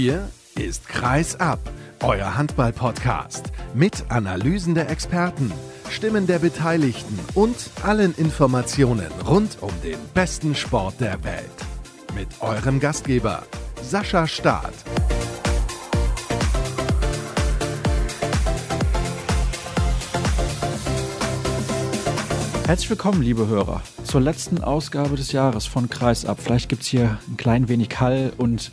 Hier ist Kreis ab, euer Handball-Podcast mit Analysen der Experten, Stimmen der Beteiligten und allen Informationen rund um den besten Sport der Welt. Mit eurem Gastgeber Sascha Staat. Herzlich willkommen, liebe Hörer, zur letzten Ausgabe des Jahres von Kreisab. Vielleicht gibt es hier ein klein wenig Hall und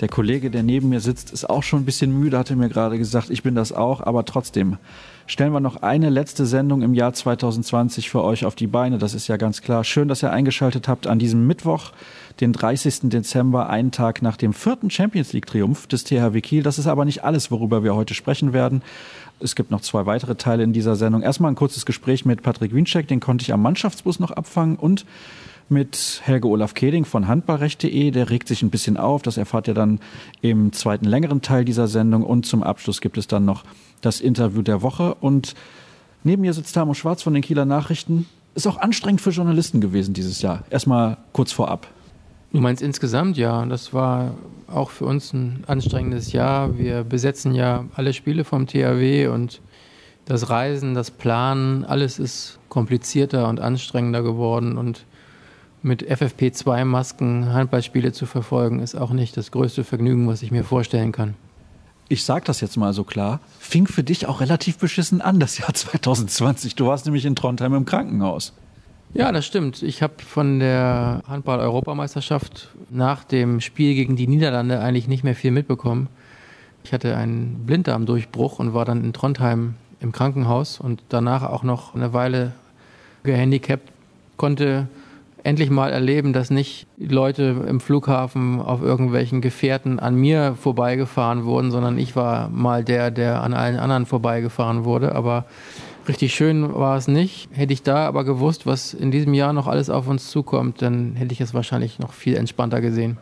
der Kollege, der neben mir sitzt, ist auch schon ein bisschen müde, hatte mir gerade gesagt. Ich bin das auch, aber trotzdem stellen wir noch eine letzte Sendung im Jahr 2020 für euch auf die Beine. Das ist ja ganz klar. Schön, dass ihr eingeschaltet habt an diesem Mittwoch, den 30. Dezember, einen Tag nach dem vierten Champions League Triumph des THW Kiel. Das ist aber nicht alles, worüber wir heute sprechen werden. Es gibt noch zwei weitere Teile in dieser Sendung. Erstmal ein kurzes Gespräch mit Patrick Wiencheck, den konnte ich am Mannschaftsbus noch abfangen und mit Helge Olaf Keding von handballrecht.de. Der regt sich ein bisschen auf. Das erfahrt ihr dann im zweiten längeren Teil dieser Sendung. Und zum Abschluss gibt es dann noch das Interview der Woche. Und neben mir sitzt Tamo Schwarz von den Kieler Nachrichten. Ist auch anstrengend für Journalisten gewesen dieses Jahr. Erstmal kurz vorab. Du meinst insgesamt, ja. Das war auch für uns ein anstrengendes Jahr. Wir besetzen ja alle Spiele vom THW und das Reisen, das Planen, alles ist komplizierter und anstrengender geworden und mit FFP2-Masken Handballspiele zu verfolgen, ist auch nicht das größte Vergnügen, was ich mir vorstellen kann. Ich sage das jetzt mal so klar, fing für dich auch relativ beschissen an, das Jahr 2020. Du warst nämlich in Trondheim im Krankenhaus. Ja, das stimmt. Ich habe von der Handball-Europameisterschaft nach dem Spiel gegen die Niederlande eigentlich nicht mehr viel mitbekommen. Ich hatte einen Blinddarmdurchbruch und war dann in Trondheim im Krankenhaus und danach auch noch eine Weile gehandicapt, konnte endlich mal erleben, dass nicht Leute im Flughafen auf irgendwelchen Gefährten an mir vorbeigefahren wurden, sondern ich war mal der, der an allen anderen vorbeigefahren wurde. Aber richtig schön war es nicht. Hätte ich da aber gewusst, was in diesem Jahr noch alles auf uns zukommt, dann hätte ich es wahrscheinlich noch viel entspannter gesehen.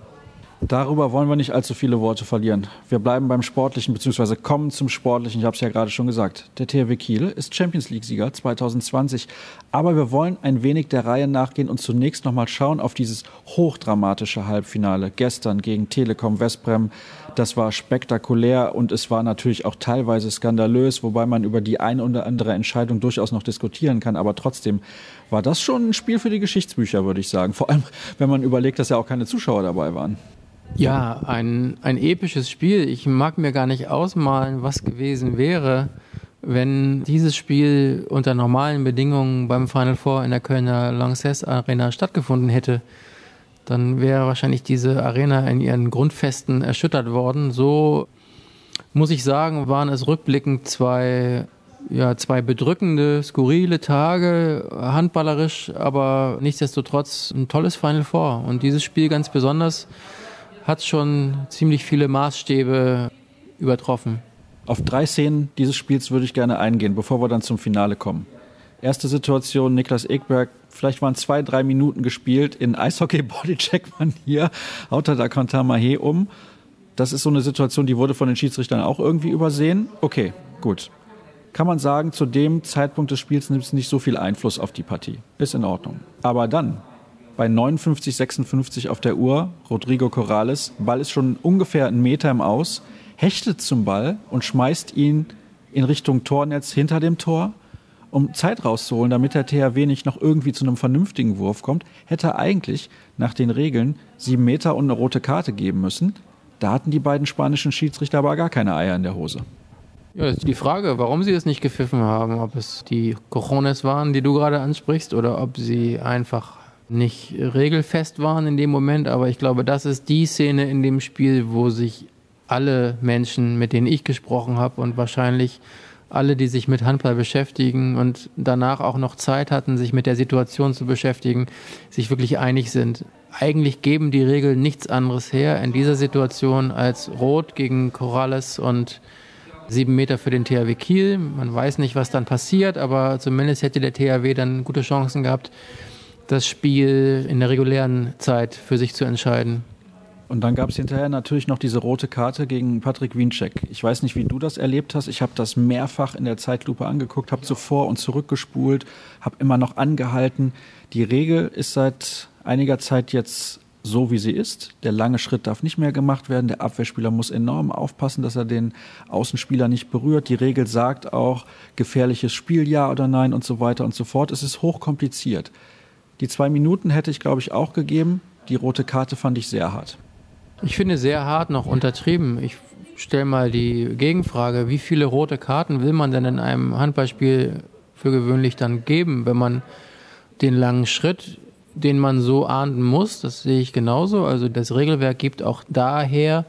Darüber wollen wir nicht allzu viele Worte verlieren. Wir bleiben beim Sportlichen bzw. kommen zum Sportlichen. Ich habe es ja gerade schon gesagt. Der THW Kiel ist Champions League-Sieger 2020. Aber wir wollen ein wenig der Reihe nachgehen und zunächst nochmal schauen auf dieses hochdramatische Halbfinale gestern gegen Telekom Westbrem. Das war spektakulär und es war natürlich auch teilweise skandalös, wobei man über die eine oder andere Entscheidung durchaus noch diskutieren kann. Aber trotzdem war das schon ein Spiel für die Geschichtsbücher, würde ich sagen. Vor allem, wenn man überlegt, dass ja auch keine Zuschauer dabei waren. Ja, ein, ein episches Spiel. Ich mag mir gar nicht ausmalen, was gewesen wäre, wenn dieses Spiel unter normalen Bedingungen beim Final Four in der Kölner Lanxess Arena stattgefunden hätte. Dann wäre wahrscheinlich diese Arena in ihren Grundfesten erschüttert worden. So muss ich sagen, waren es rückblickend zwei ja, zwei bedrückende, skurrile Tage, handballerisch, aber nichtsdestotrotz ein tolles Final Four. Und dieses Spiel ganz besonders hat schon ziemlich viele Maßstäbe übertroffen. Auf drei Szenen dieses Spiels würde ich gerne eingehen, bevor wir dann zum Finale kommen. Erste Situation, Niklas Ekberg, vielleicht waren zwei, drei Minuten gespielt, in Eishockey-Bodycheck-Manier, haut er da Kontamahe um. Das ist so eine Situation, die wurde von den Schiedsrichtern auch irgendwie übersehen. Okay, gut. Kann man sagen, zu dem Zeitpunkt des Spiels nimmt es nicht so viel Einfluss auf die Partie. Ist in Ordnung. Aber dann, bei 59, 56 auf der Uhr, Rodrigo Corrales. Ball ist schon ungefähr einen Meter im Aus, hechtet zum Ball und schmeißt ihn in Richtung Tornetz hinter dem Tor. Um Zeit rauszuholen, damit der THW nicht noch irgendwie zu einem vernünftigen Wurf kommt, hätte eigentlich nach den Regeln sieben Meter und eine rote Karte geben müssen. Da hatten die beiden spanischen Schiedsrichter aber gar keine Eier in der Hose. Ja, ist die Frage, warum sie es nicht gepfiffen haben. Ob es die Cojones waren, die du gerade ansprichst, oder ob sie einfach nicht regelfest waren in dem Moment, aber ich glaube, das ist die Szene in dem Spiel, wo sich alle Menschen, mit denen ich gesprochen habe und wahrscheinlich alle, die sich mit Handball beschäftigen und danach auch noch Zeit hatten, sich mit der Situation zu beschäftigen, sich wirklich einig sind. Eigentlich geben die Regeln nichts anderes her in dieser Situation als Rot gegen Corrales und sieben Meter für den THW Kiel. Man weiß nicht, was dann passiert, aber zumindest hätte der THW dann gute Chancen gehabt, das Spiel in der regulären Zeit für sich zu entscheiden. Und dann gab es hinterher natürlich noch diese rote Karte gegen Patrick Wiencheck. Ich weiß nicht, wie du das erlebt hast. Ich habe das mehrfach in der Zeitlupe angeguckt, habe zuvor und zurückgespult, habe immer noch angehalten. Die Regel ist seit einiger Zeit jetzt so, wie sie ist. Der lange Schritt darf nicht mehr gemacht werden. Der Abwehrspieler muss enorm aufpassen, dass er den Außenspieler nicht berührt. Die Regel sagt auch, gefährliches Spiel ja oder nein und so weiter und so fort. Es ist hochkompliziert. Die zwei Minuten hätte ich, glaube ich, auch gegeben. Die rote Karte fand ich sehr hart. Ich finde sehr hart noch untertrieben. Ich stelle mal die Gegenfrage, wie viele rote Karten will man denn in einem Handballspiel für gewöhnlich dann geben, wenn man den langen Schritt den man so ahnden muss. Das sehe ich genauso. Also das Regelwerk gibt auch daher,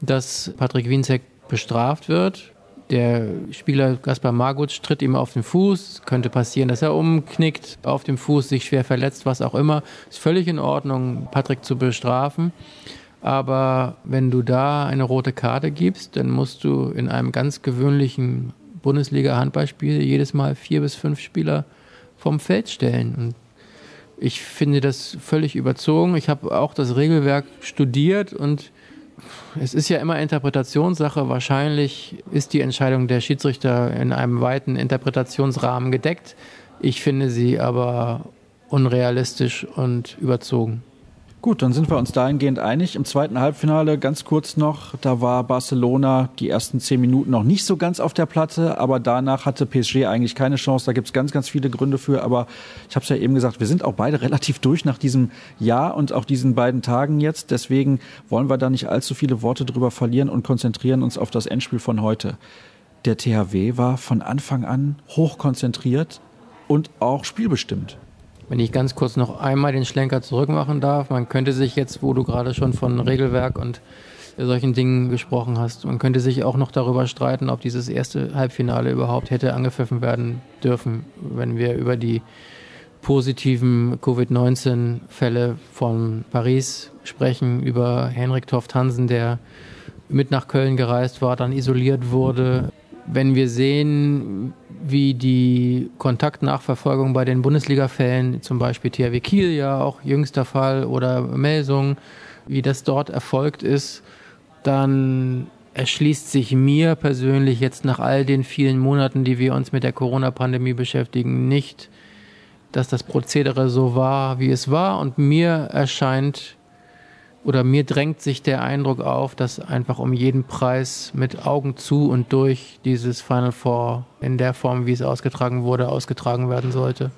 dass Patrick Wienzek bestraft wird. Der Spieler Gaspar Margutsch tritt ihm auf den Fuß. Könnte passieren, dass er umknickt auf dem Fuß, sich schwer verletzt, was auch immer. Ist völlig in Ordnung, Patrick zu bestrafen. Aber wenn du da eine rote Karte gibst, dann musst du in einem ganz gewöhnlichen Bundesliga-Handballspiel jedes Mal vier bis fünf Spieler vom Feld stellen. Und ich finde das völlig überzogen. Ich habe auch das Regelwerk studiert und es ist ja immer Interpretationssache. Wahrscheinlich ist die Entscheidung der Schiedsrichter in einem weiten Interpretationsrahmen gedeckt. Ich finde sie aber unrealistisch und überzogen. Gut, dann sind wir uns dahingehend einig. Im zweiten Halbfinale ganz kurz noch, da war Barcelona die ersten zehn Minuten noch nicht so ganz auf der Platte, aber danach hatte PSG eigentlich keine Chance. Da gibt es ganz, ganz viele Gründe für. Aber ich habe es ja eben gesagt, wir sind auch beide relativ durch nach diesem Jahr und auch diesen beiden Tagen jetzt. Deswegen wollen wir da nicht allzu viele Worte drüber verlieren und konzentrieren uns auf das Endspiel von heute. Der THW war von Anfang an hoch konzentriert und auch spielbestimmt. Wenn ich ganz kurz noch einmal den Schlenker zurückmachen darf, man könnte sich jetzt, wo du gerade schon von Regelwerk und solchen Dingen gesprochen hast, man könnte sich auch noch darüber streiten, ob dieses erste Halbfinale überhaupt hätte angepfiffen werden dürfen, wenn wir über die positiven Covid-19-Fälle von Paris sprechen, über Henrik Toft Hansen, der mit nach Köln gereist war, dann isoliert wurde. Wenn wir sehen, wie die Kontaktnachverfolgung bei den Bundesliga-Fällen, zum Beispiel THW Kiel ja auch jüngster Fall oder Melsung, wie das dort erfolgt ist, dann erschließt sich mir persönlich jetzt nach all den vielen Monaten, die wir uns mit der Corona-Pandemie beschäftigen, nicht, dass das Prozedere so war, wie es war. Und mir erscheint oder mir drängt sich der Eindruck auf, dass einfach um jeden Preis mit Augen zu und durch dieses Final Four in der Form, wie es ausgetragen wurde, ausgetragen werden sollte.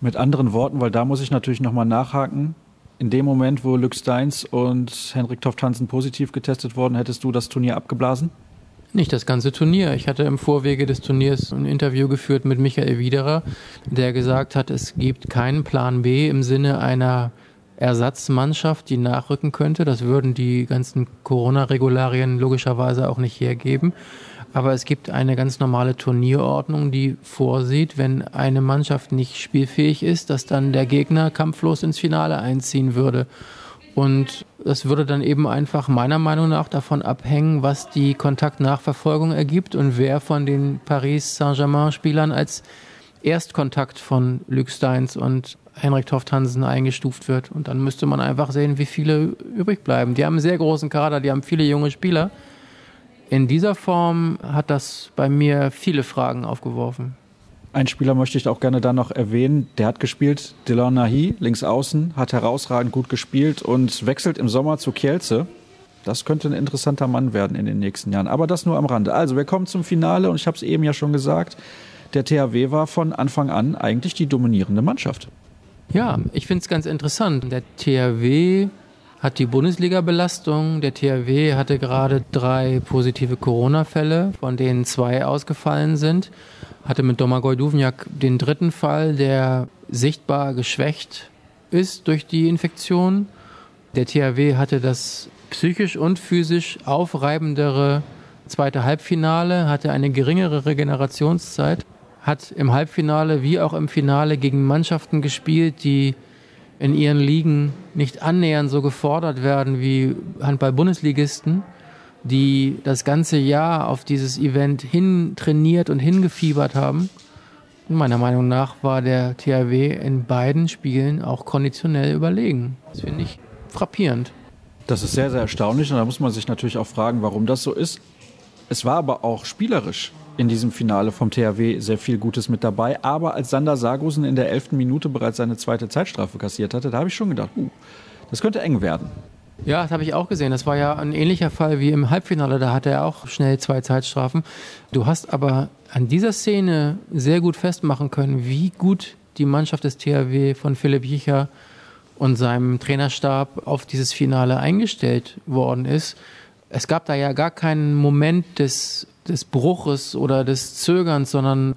Mit anderen Worten, weil da muss ich natürlich nochmal nachhaken. In dem Moment, wo Lück Steins und Henrik Toft Hansen positiv getestet wurden, hättest du das Turnier abgeblasen? Nicht das ganze Turnier. Ich hatte im Vorwege des Turniers ein Interview geführt mit Michael Wiederer, der gesagt hat, es gibt keinen Plan B im Sinne einer Ersatzmannschaft, die nachrücken könnte. Das würden die ganzen Corona-Regularien logischerweise auch nicht hergeben. Aber es gibt eine ganz normale Turnierordnung, die vorsieht, wenn eine Mannschaft nicht spielfähig ist, dass dann der Gegner kampflos ins Finale einziehen würde. Und das würde dann eben einfach meiner Meinung nach davon abhängen, was die Kontaktnachverfolgung ergibt und wer von den Paris Saint-Germain-Spielern als Erstkontakt von Luc Steins und Henrik Toft Hansen eingestuft wird. Und dann müsste man einfach sehen, wie viele übrig bleiben. Die haben einen sehr großen Kader, die haben viele junge Spieler. In dieser Form hat das bei mir viele Fragen aufgeworfen. Ein Spieler möchte ich auch gerne dann noch erwähnen. Der hat gespielt, Delon Nahi, links außen, hat herausragend gut gespielt und wechselt im Sommer zu Kielce. Das könnte ein interessanter Mann werden in den nächsten Jahren. Aber das nur am Rande. Also, wir kommen zum Finale und ich habe es eben ja schon gesagt. Der THW war von Anfang an eigentlich die dominierende Mannschaft. Ja, ich finde es ganz interessant. Der THW hat die Bundesliga-Belastung. Der THW hatte gerade drei positive Corona-Fälle, von denen zwei ausgefallen sind. Hatte mit Domagoj Duvniak den dritten Fall, der sichtbar geschwächt ist durch die Infektion. Der THW hatte das psychisch und physisch aufreibendere zweite Halbfinale, hatte eine geringere Regenerationszeit hat im Halbfinale wie auch im Finale gegen Mannschaften gespielt, die in ihren Ligen nicht annähernd so gefordert werden wie Handball-Bundesligisten, die das ganze Jahr auf dieses Event hin trainiert und hingefiebert haben. Meiner Meinung nach war der THW in beiden Spielen auch konditionell überlegen. Das finde ich frappierend. Das ist sehr, sehr erstaunlich und da muss man sich natürlich auch fragen, warum das so ist. Es war aber auch spielerisch in diesem Finale vom THW sehr viel Gutes mit dabei. Aber als Sander Sargusen in der elften Minute bereits seine zweite Zeitstrafe kassiert hatte, da habe ich schon gedacht, uh, Das könnte eng werden. Ja, das habe ich auch gesehen. Das war ja ein ähnlicher Fall wie im Halbfinale. Da hatte er auch schnell zwei Zeitstrafen. Du hast aber an dieser Szene sehr gut festmachen können, wie gut die Mannschaft des THW von Philipp Jicher und seinem Trainerstab auf dieses Finale eingestellt worden ist. Es gab da ja gar keinen Moment des, des Bruches oder des Zögerns, sondern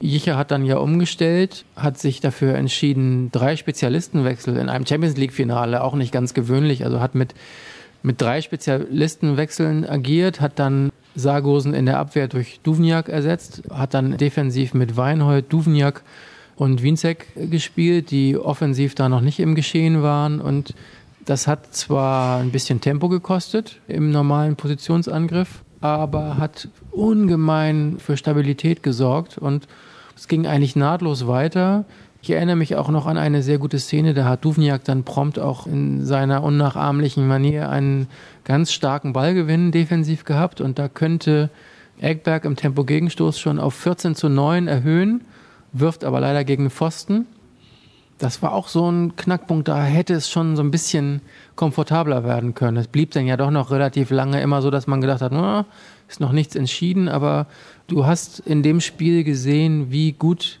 Jicher hat dann ja umgestellt, hat sich dafür entschieden, drei Spezialistenwechsel in einem Champions League-Finale, auch nicht ganz gewöhnlich, also hat mit, mit drei Spezialistenwechseln agiert, hat dann Sargosen in der Abwehr durch Duvniak ersetzt, hat dann defensiv mit Weinhold, Duvniak und Winzek gespielt, die offensiv da noch nicht im Geschehen waren. Und das hat zwar ein bisschen Tempo gekostet im normalen Positionsangriff, aber hat ungemein für Stabilität gesorgt und es ging eigentlich nahtlos weiter. Ich erinnere mich auch noch an eine sehr gute Szene, da hat Duvniak dann prompt auch in seiner unnachahmlichen Manier einen ganz starken Ballgewinn defensiv gehabt und da könnte Eggberg im Tempo-Gegenstoß schon auf 14 zu 9 erhöhen, wirft aber leider gegen Pfosten. Das war auch so ein Knackpunkt, da hätte es schon so ein bisschen komfortabler werden können. Es blieb dann ja doch noch relativ lange immer so, dass man gedacht hat, na, ist noch nichts entschieden, aber du hast in dem Spiel gesehen, wie gut,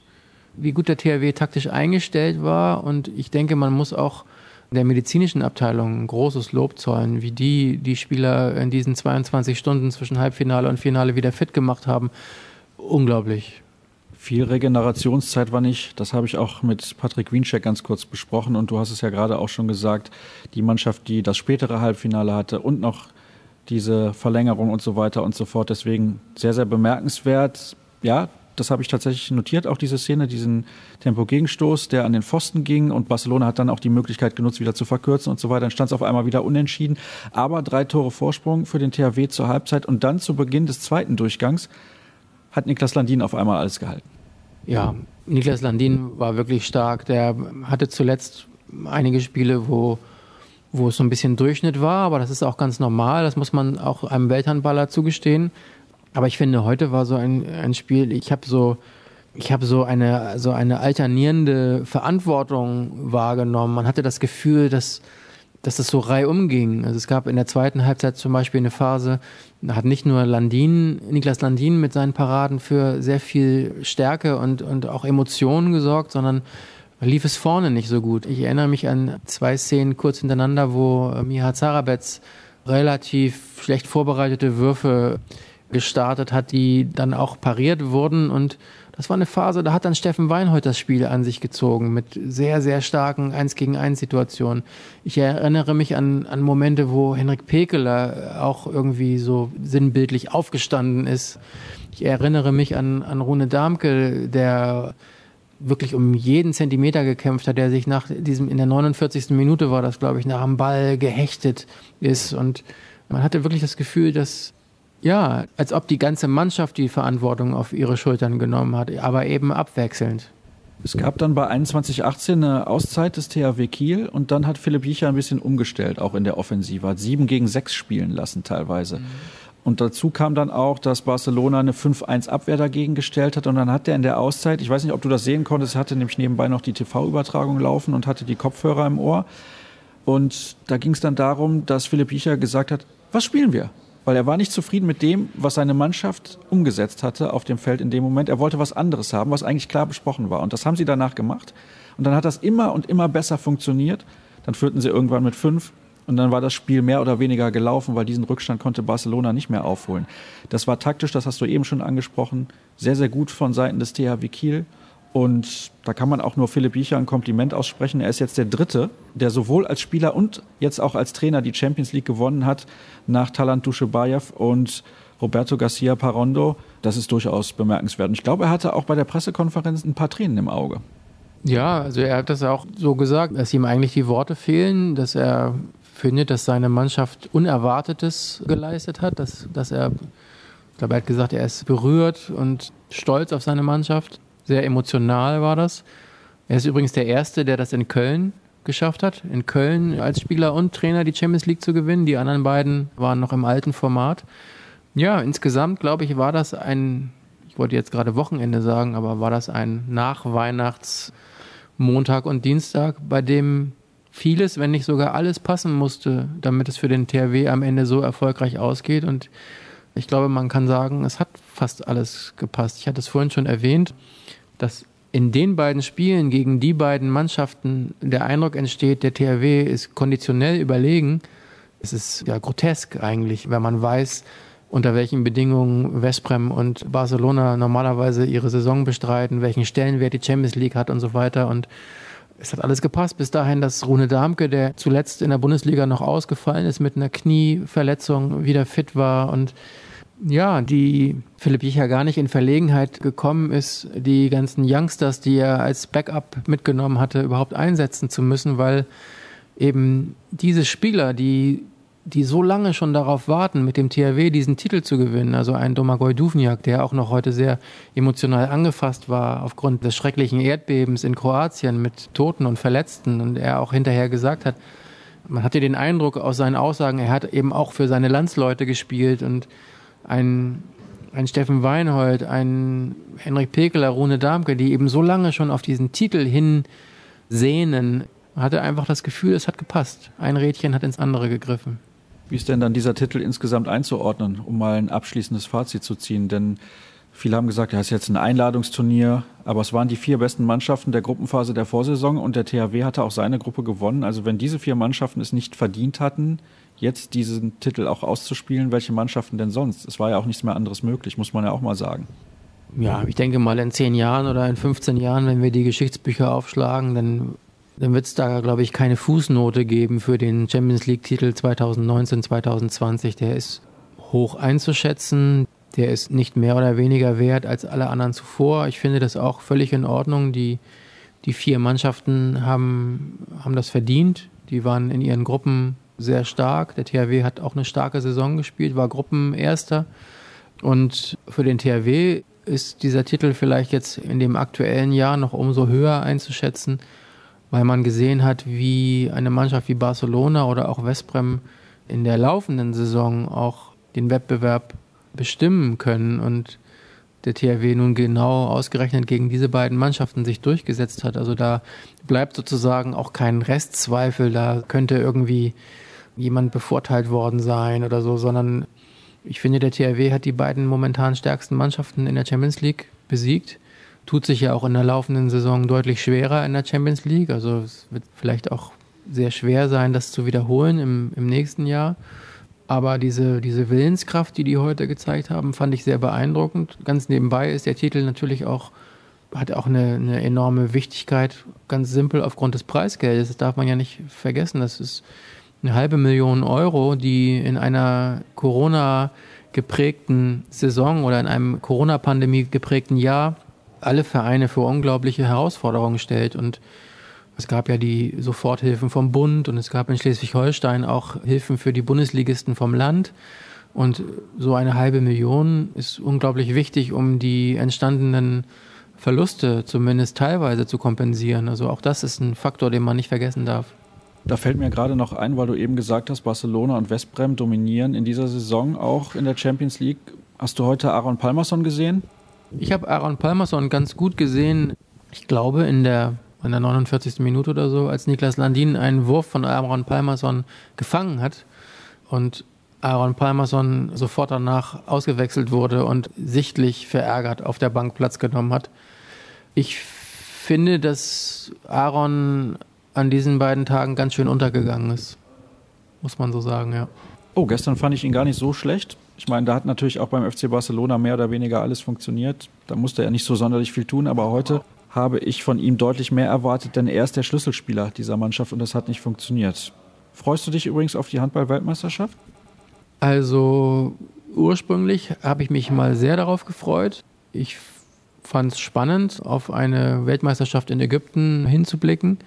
wie gut der THW taktisch eingestellt war und ich denke, man muss auch der medizinischen Abteilung ein großes Lob zollen, wie die die Spieler in diesen 22 Stunden zwischen Halbfinale und Finale wieder fit gemacht haben. Unglaublich. Viel Regenerationszeit war nicht. Das habe ich auch mit Patrick Wiencheck ganz kurz besprochen. Und du hast es ja gerade auch schon gesagt, die Mannschaft, die das spätere Halbfinale hatte und noch diese Verlängerung und so weiter und so fort. Deswegen sehr, sehr bemerkenswert. Ja, das habe ich tatsächlich notiert, auch diese Szene, diesen Tempo-Gegenstoß, der an den Pfosten ging und Barcelona hat dann auch die Möglichkeit genutzt, wieder zu verkürzen und so weiter. Dann stand es auf einmal wieder unentschieden. Aber drei Tore Vorsprung für den THW zur Halbzeit und dann zu Beginn des zweiten Durchgangs hat Niklas Landin auf einmal alles gehalten. Ja, Niklas Landin war wirklich stark. Der hatte zuletzt einige Spiele, wo wo es so ein bisschen Durchschnitt war, aber das ist auch ganz normal, das muss man auch einem Welthandballer zugestehen. Aber ich finde, heute war so ein, ein Spiel, ich habe so, ich so eine, so eine alternierende Verantwortung wahrgenommen. Man hatte das Gefühl, dass, dass das so reihum ging. Also es gab in der zweiten Halbzeit zum Beispiel eine Phase, da hat nicht nur Landin, Niklas Landin mit seinen Paraden für sehr viel Stärke und, und auch Emotionen gesorgt, sondern lief es vorne nicht so gut. Ich erinnere mich an zwei Szenen kurz hintereinander, wo äh, Miha Zarabetz relativ schlecht vorbereitete Würfe gestartet hat, die dann auch pariert wurden und das war eine Phase, da hat dann Steffen Weinhold das Spiel an sich gezogen mit sehr, sehr starken 1 gegen 1 Situationen. Ich erinnere mich an, an Momente, wo Henrik Pekeler auch irgendwie so sinnbildlich aufgestanden ist. Ich erinnere mich an, an Rune Darmke, der wirklich um jeden Zentimeter gekämpft hat, der sich nach diesem, in der 49. Minute war das, glaube ich, nach dem Ball gehechtet ist. Und man hatte wirklich das Gefühl, dass, ja, als ob die ganze Mannschaft die Verantwortung auf ihre Schultern genommen hat, aber eben abwechselnd. Es gab dann bei 21:18 eine Auszeit des THW Kiel und dann hat Philipp Jicher ein bisschen umgestellt, auch in der Offensive, hat sieben gegen sechs spielen lassen teilweise. Mhm. Und dazu kam dann auch, dass Barcelona eine 5-1-Abwehr dagegen gestellt hat. Und dann hat er in der Auszeit, ich weiß nicht, ob du das sehen konntest, hatte nämlich nebenbei noch die TV-Übertragung laufen und hatte die Kopfhörer im Ohr. Und da ging es dann darum, dass Philipp Jicher gesagt hat, was spielen wir? Weil er war nicht zufrieden mit dem, was seine Mannschaft umgesetzt hatte auf dem Feld in dem Moment. Er wollte was anderes haben, was eigentlich klar besprochen war. Und das haben sie danach gemacht. Und dann hat das immer und immer besser funktioniert. Dann führten sie irgendwann mit fünf, und dann war das Spiel mehr oder weniger gelaufen, weil diesen Rückstand konnte Barcelona nicht mehr aufholen. Das war taktisch, das hast du eben schon angesprochen, sehr, sehr gut von Seiten des THW Kiel. Und da kann man auch nur Philipp Biecher ein Kompliment aussprechen. Er ist jetzt der Dritte, der sowohl als Spieler und jetzt auch als Trainer die Champions League gewonnen hat, nach Talant Duschebaev und Roberto Garcia Parondo. Das ist durchaus bemerkenswert. Und ich glaube, er hatte auch bei der Pressekonferenz ein paar Tränen im Auge. Ja, also er hat das auch so gesagt, dass ihm eigentlich die Worte fehlen, dass er findet, dass seine Mannschaft Unerwartetes geleistet hat, dass, dass er, ich glaube, er hat gesagt, er ist berührt und stolz auf seine Mannschaft. Sehr emotional war das. Er ist übrigens der Erste, der das in Köln geschafft hat, in Köln als Spieler und Trainer die Champions League zu gewinnen. Die anderen beiden waren noch im alten Format. Ja, insgesamt, glaube ich, war das ein, ich wollte jetzt gerade Wochenende sagen, aber war das ein Nachweihnachts Montag und Dienstag, bei dem vieles, wenn nicht sogar alles passen musste, damit es für den THW am Ende so erfolgreich ausgeht. Und ich glaube, man kann sagen, es hat fast alles gepasst. Ich hatte es vorhin schon erwähnt, dass in den beiden Spielen gegen die beiden Mannschaften der Eindruck entsteht, der THW ist konditionell überlegen. Es ist ja grotesk eigentlich, wenn man weiß, unter welchen Bedingungen Vesprem und Barcelona normalerweise ihre Saison bestreiten, welchen Stellenwert die Champions League hat und so weiter. Und es hat alles gepasst. Bis dahin, dass Rune Darmke, der zuletzt in der Bundesliga noch ausgefallen ist mit einer Knieverletzung, wieder fit war und ja, die Philipp Jicher gar nicht in Verlegenheit gekommen ist, die ganzen Youngsters, die er als Backup mitgenommen hatte, überhaupt einsetzen zu müssen, weil eben diese Spieler, die, die so lange schon darauf warten, mit dem THW diesen Titel zu gewinnen, also ein Domagoj Duvniak, der auch noch heute sehr emotional angefasst war aufgrund des schrecklichen Erdbebens in Kroatien mit Toten und Verletzten und er auch hinterher gesagt hat, man hatte den Eindruck aus seinen Aussagen, er hat eben auch für seine Landsleute gespielt und ein, ein Steffen Weinhold, ein Henrik Pekeler, Rune Darmke, die eben so lange schon auf diesen Titel hin sehnen, hatte einfach das Gefühl, es hat gepasst. Ein Rädchen hat ins andere gegriffen. Wie ist denn dann dieser Titel insgesamt einzuordnen, um mal ein abschließendes Fazit zu ziehen? Denn viele haben gesagt, ja, ist jetzt ein Einladungsturnier, aber es waren die vier besten Mannschaften der Gruppenphase der Vorsaison und der THW hatte auch seine Gruppe gewonnen. Also wenn diese vier Mannschaften es nicht verdient hatten, jetzt diesen Titel auch auszuspielen, welche Mannschaften denn sonst? Es war ja auch nichts mehr anderes möglich, muss man ja auch mal sagen. Ja, ich denke mal in zehn Jahren oder in 15 Jahren, wenn wir die Geschichtsbücher aufschlagen, dann, dann wird es da, glaube ich, keine Fußnote geben für den Champions League-Titel 2019, 2020. Der ist hoch einzuschätzen. Der ist nicht mehr oder weniger wert als alle anderen zuvor. Ich finde das auch völlig in Ordnung. Die, die vier Mannschaften haben, haben das verdient. Die waren in ihren Gruppen sehr stark. Der THW hat auch eine starke Saison gespielt, war Gruppenerster. Und für den THW ist dieser Titel vielleicht jetzt in dem aktuellen Jahr noch umso höher einzuschätzen, weil man gesehen hat, wie eine Mannschaft wie Barcelona oder auch Westbrem in der laufenden Saison auch den Wettbewerb bestimmen können und der THW nun genau ausgerechnet gegen diese beiden Mannschaften sich durchgesetzt hat. Also da bleibt sozusagen auch kein Restzweifel, da könnte irgendwie jemand bevorteilt worden sein oder so, sondern ich finde, der THW hat die beiden momentan stärksten Mannschaften in der Champions League besiegt. Tut sich ja auch in der laufenden Saison deutlich schwerer in der Champions League. Also es wird vielleicht auch sehr schwer sein, das zu wiederholen im, im nächsten Jahr. Aber diese, diese Willenskraft, die die heute gezeigt haben, fand ich sehr beeindruckend. Ganz nebenbei ist der Titel natürlich auch, hat auch eine, eine enorme Wichtigkeit, ganz simpel aufgrund des Preisgeldes. Das darf man ja nicht vergessen. Das ist eine halbe Million Euro, die in einer Corona geprägten Saison oder in einem Corona-Pandemie geprägten Jahr alle Vereine vor unglaubliche Herausforderungen stellt. Und es gab ja die Soforthilfen vom Bund und es gab in Schleswig-Holstein auch Hilfen für die Bundesligisten vom Land. Und so eine halbe Million ist unglaublich wichtig, um die entstandenen Verluste zumindest teilweise zu kompensieren. Also auch das ist ein Faktor, den man nicht vergessen darf. Da fällt mir gerade noch ein, weil du eben gesagt hast, Barcelona und Westbrem dominieren in dieser Saison auch in der Champions League. Hast du heute Aaron Palmerson gesehen? Ich habe Aaron Palmerson ganz gut gesehen. Ich glaube in der, in der 49. Minute oder so, als Niklas Landin einen Wurf von Aaron Palmerson gefangen hat und Aaron Palmerson sofort danach ausgewechselt wurde und sichtlich verärgert auf der Bank Platz genommen hat. Ich finde, dass Aaron an diesen beiden Tagen ganz schön untergegangen ist. Muss man so sagen, ja. Oh, gestern fand ich ihn gar nicht so schlecht. Ich meine, da hat natürlich auch beim FC Barcelona mehr oder weniger alles funktioniert. Da musste er nicht so sonderlich viel tun, aber heute habe ich von ihm deutlich mehr erwartet, denn er ist der Schlüsselspieler dieser Mannschaft und das hat nicht funktioniert. Freust du dich übrigens auf die Handball-Weltmeisterschaft? Also ursprünglich habe ich mich mal sehr darauf gefreut. Ich fand es spannend, auf eine Weltmeisterschaft in Ägypten hinzublicken.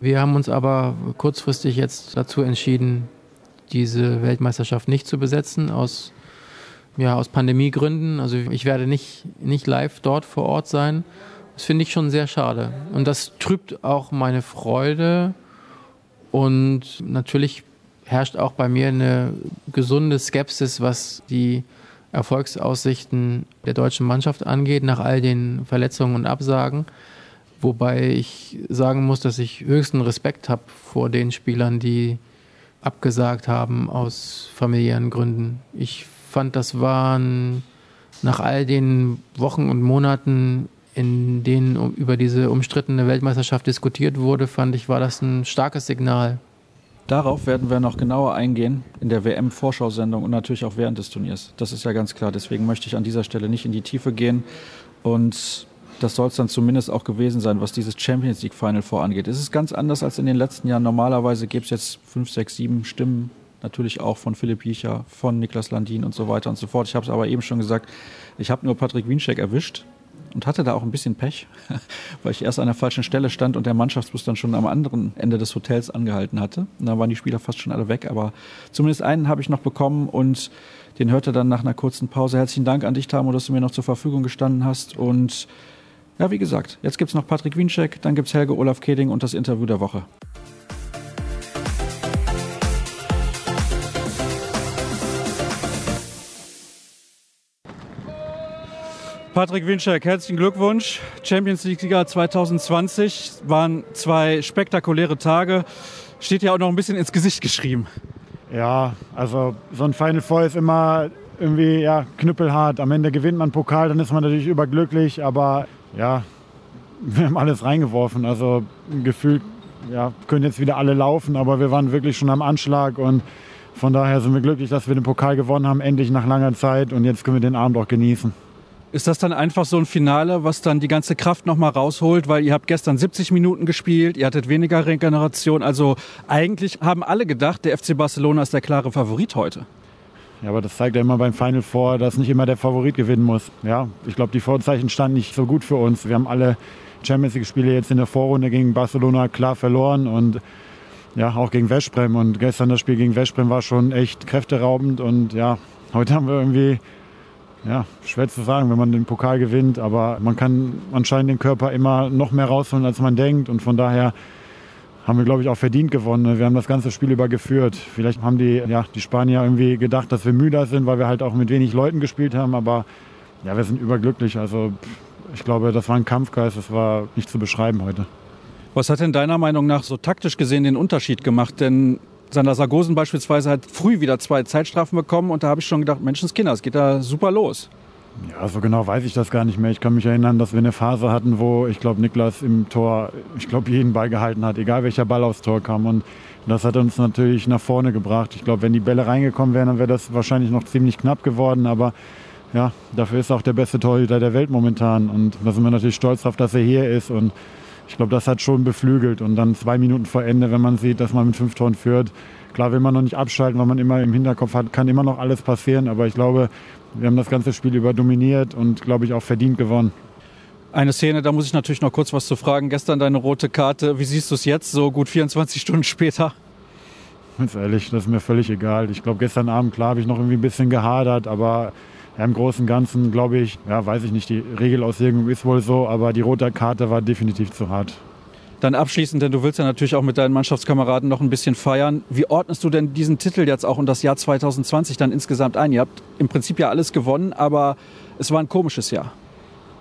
Wir haben uns aber kurzfristig jetzt dazu entschieden, diese Weltmeisterschaft nicht zu besetzen, aus, ja, aus Pandemiegründen. Also ich werde nicht, nicht live dort vor Ort sein. Das finde ich schon sehr schade. Und das trübt auch meine Freude. Und natürlich herrscht auch bei mir eine gesunde Skepsis, was die Erfolgsaussichten der deutschen Mannschaft angeht, nach all den Verletzungen und Absagen. Wobei ich sagen muss, dass ich höchsten Respekt habe vor den Spielern, die abgesagt haben aus familiären Gründen. Ich fand, das waren nach all den Wochen und Monaten, in denen über diese umstrittene Weltmeisterschaft diskutiert wurde, fand ich, war das ein starkes Signal. Darauf werden wir noch genauer eingehen in der WM-Vorschau-Sendung und natürlich auch während des Turniers. Das ist ja ganz klar. Deswegen möchte ich an dieser Stelle nicht in die Tiefe gehen. Und das soll es dann zumindest auch gewesen sein, was dieses Champions League Final vorangeht. Es ist ganz anders als in den letzten Jahren. Normalerweise gibt es jetzt fünf, sechs, sieben Stimmen, natürlich auch von Philipp Jicher, von Niklas Landin und so weiter und so fort. Ich habe es aber eben schon gesagt, ich habe nur Patrick Wienscheck erwischt und hatte da auch ein bisschen Pech, weil ich erst an der falschen Stelle stand und der Mannschaftsbus dann schon am anderen Ende des Hotels angehalten hatte. Da waren die Spieler fast schon alle weg, aber zumindest einen habe ich noch bekommen und den hörte dann nach einer kurzen Pause. Herzlichen Dank an dich, Tamo, dass du mir noch zur Verfügung gestanden hast und ja, wie gesagt, jetzt gibt es noch Patrick Wiencheck, dann gibt es Helge Olaf Keding und das Interview der Woche. Patrick Winczek, herzlichen Glückwunsch. Champions League-Sieger 2020 waren zwei spektakuläre Tage. Steht ja auch noch ein bisschen ins Gesicht geschrieben. Ja, also so ein Final Four ist immer irgendwie ja, knüppelhart. Am Ende gewinnt man Pokal, dann ist man natürlich überglücklich, aber ja, wir haben alles reingeworfen. Also gefühlt ja, können jetzt wieder alle laufen, aber wir waren wirklich schon am Anschlag und von daher sind wir glücklich, dass wir den Pokal gewonnen haben, endlich nach langer Zeit und jetzt können wir den Abend auch genießen. Ist das dann einfach so ein Finale, was dann die ganze Kraft nochmal rausholt, weil ihr habt gestern 70 Minuten gespielt, ihr hattet weniger Regeneration, also eigentlich haben alle gedacht, der FC Barcelona ist der klare Favorit heute. Ja, aber das zeigt ja immer beim Final Four, dass nicht immer der Favorit gewinnen muss. Ja, ich glaube, die Vorzeichen standen nicht so gut für uns. Wir haben alle Champions League-Spiele jetzt in der Vorrunde gegen Barcelona klar verloren und ja, auch gegen Westbrem. Und gestern das Spiel gegen Westbrem war schon echt kräfteraubend und ja, heute haben wir irgendwie ja, schwer zu sagen, wenn man den Pokal gewinnt, aber man kann anscheinend den Körper immer noch mehr rausholen, als man denkt. Und von daher haben wir, glaube ich, auch verdient gewonnen. Wir haben das ganze Spiel über geführt. Vielleicht haben die, ja, die Spanier irgendwie gedacht, dass wir müder sind, weil wir halt auch mit wenig Leuten gespielt haben. Aber ja, wir sind überglücklich. Also ich glaube, das war ein Kampfgeist. Das war nicht zu beschreiben heute. Was hat denn deiner Meinung nach so taktisch gesehen den Unterschied gemacht? Denn Sander Sargosen beispielsweise hat früh wieder zwei Zeitstrafen bekommen und da habe ich schon gedacht, Menschenskinder, es geht da super los. Ja, so genau weiß ich das gar nicht mehr. Ich kann mich erinnern, dass wir eine Phase hatten, wo ich glaube, Niklas im Tor, ich glaube, jeden Ball gehalten hat, egal welcher Ball aufs Tor kam. Und das hat uns natürlich nach vorne gebracht. Ich glaube, wenn die Bälle reingekommen wären, dann wäre das wahrscheinlich noch ziemlich knapp geworden. Aber ja, dafür ist er auch der beste Torhüter der Welt momentan. Und da sind wir natürlich stolz darauf, dass er hier ist. Und ich glaube, das hat schon beflügelt. Und dann zwei Minuten vor Ende, wenn man sieht, dass man mit fünf Toren führt, klar will man noch nicht abschalten, weil man immer im Hinterkopf hat, kann immer noch alles passieren. Aber ich glaube, wir haben das ganze Spiel über dominiert und, glaube ich, auch verdient gewonnen. Eine Szene, da muss ich natürlich noch kurz was zu fragen. Gestern deine rote Karte. Wie siehst du es jetzt, so gut 24 Stunden später? Ganz ehrlich, das ist mir völlig egal. Ich glaube, gestern Abend, klar, habe ich noch irgendwie ein bisschen gehadert, aber ja, im Großen und Ganzen, glaube ich, ja, weiß ich nicht, die Regelauslegung ist wohl so, aber die rote Karte war definitiv zu hart. Dann abschließend, denn du willst ja natürlich auch mit deinen Mannschaftskameraden noch ein bisschen feiern. Wie ordnest du denn diesen Titel jetzt auch und das Jahr 2020 dann insgesamt ein? Ihr habt im Prinzip ja alles gewonnen, aber es war ein komisches Jahr.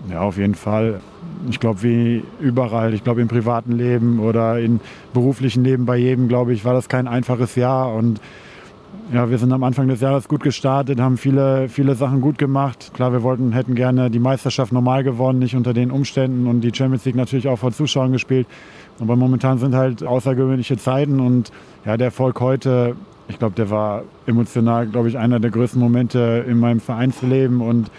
Ja, auf jeden Fall. Ich glaube, wie überall, ich glaube im privaten Leben oder im beruflichen Leben bei jedem, glaube ich, war das kein einfaches Jahr und ja, wir sind am Anfang des Jahres gut gestartet, haben viele, viele Sachen gut gemacht. Klar, wir wollten, hätten gerne die Meisterschaft normal gewonnen, nicht unter den Umständen und die Champions League natürlich auch vor Zuschauern gespielt. Aber momentan sind halt außergewöhnliche Zeiten und ja, der Erfolg heute, ich glaube, der war emotional, glaube ich, einer der größten Momente in meinem Vereinsleben und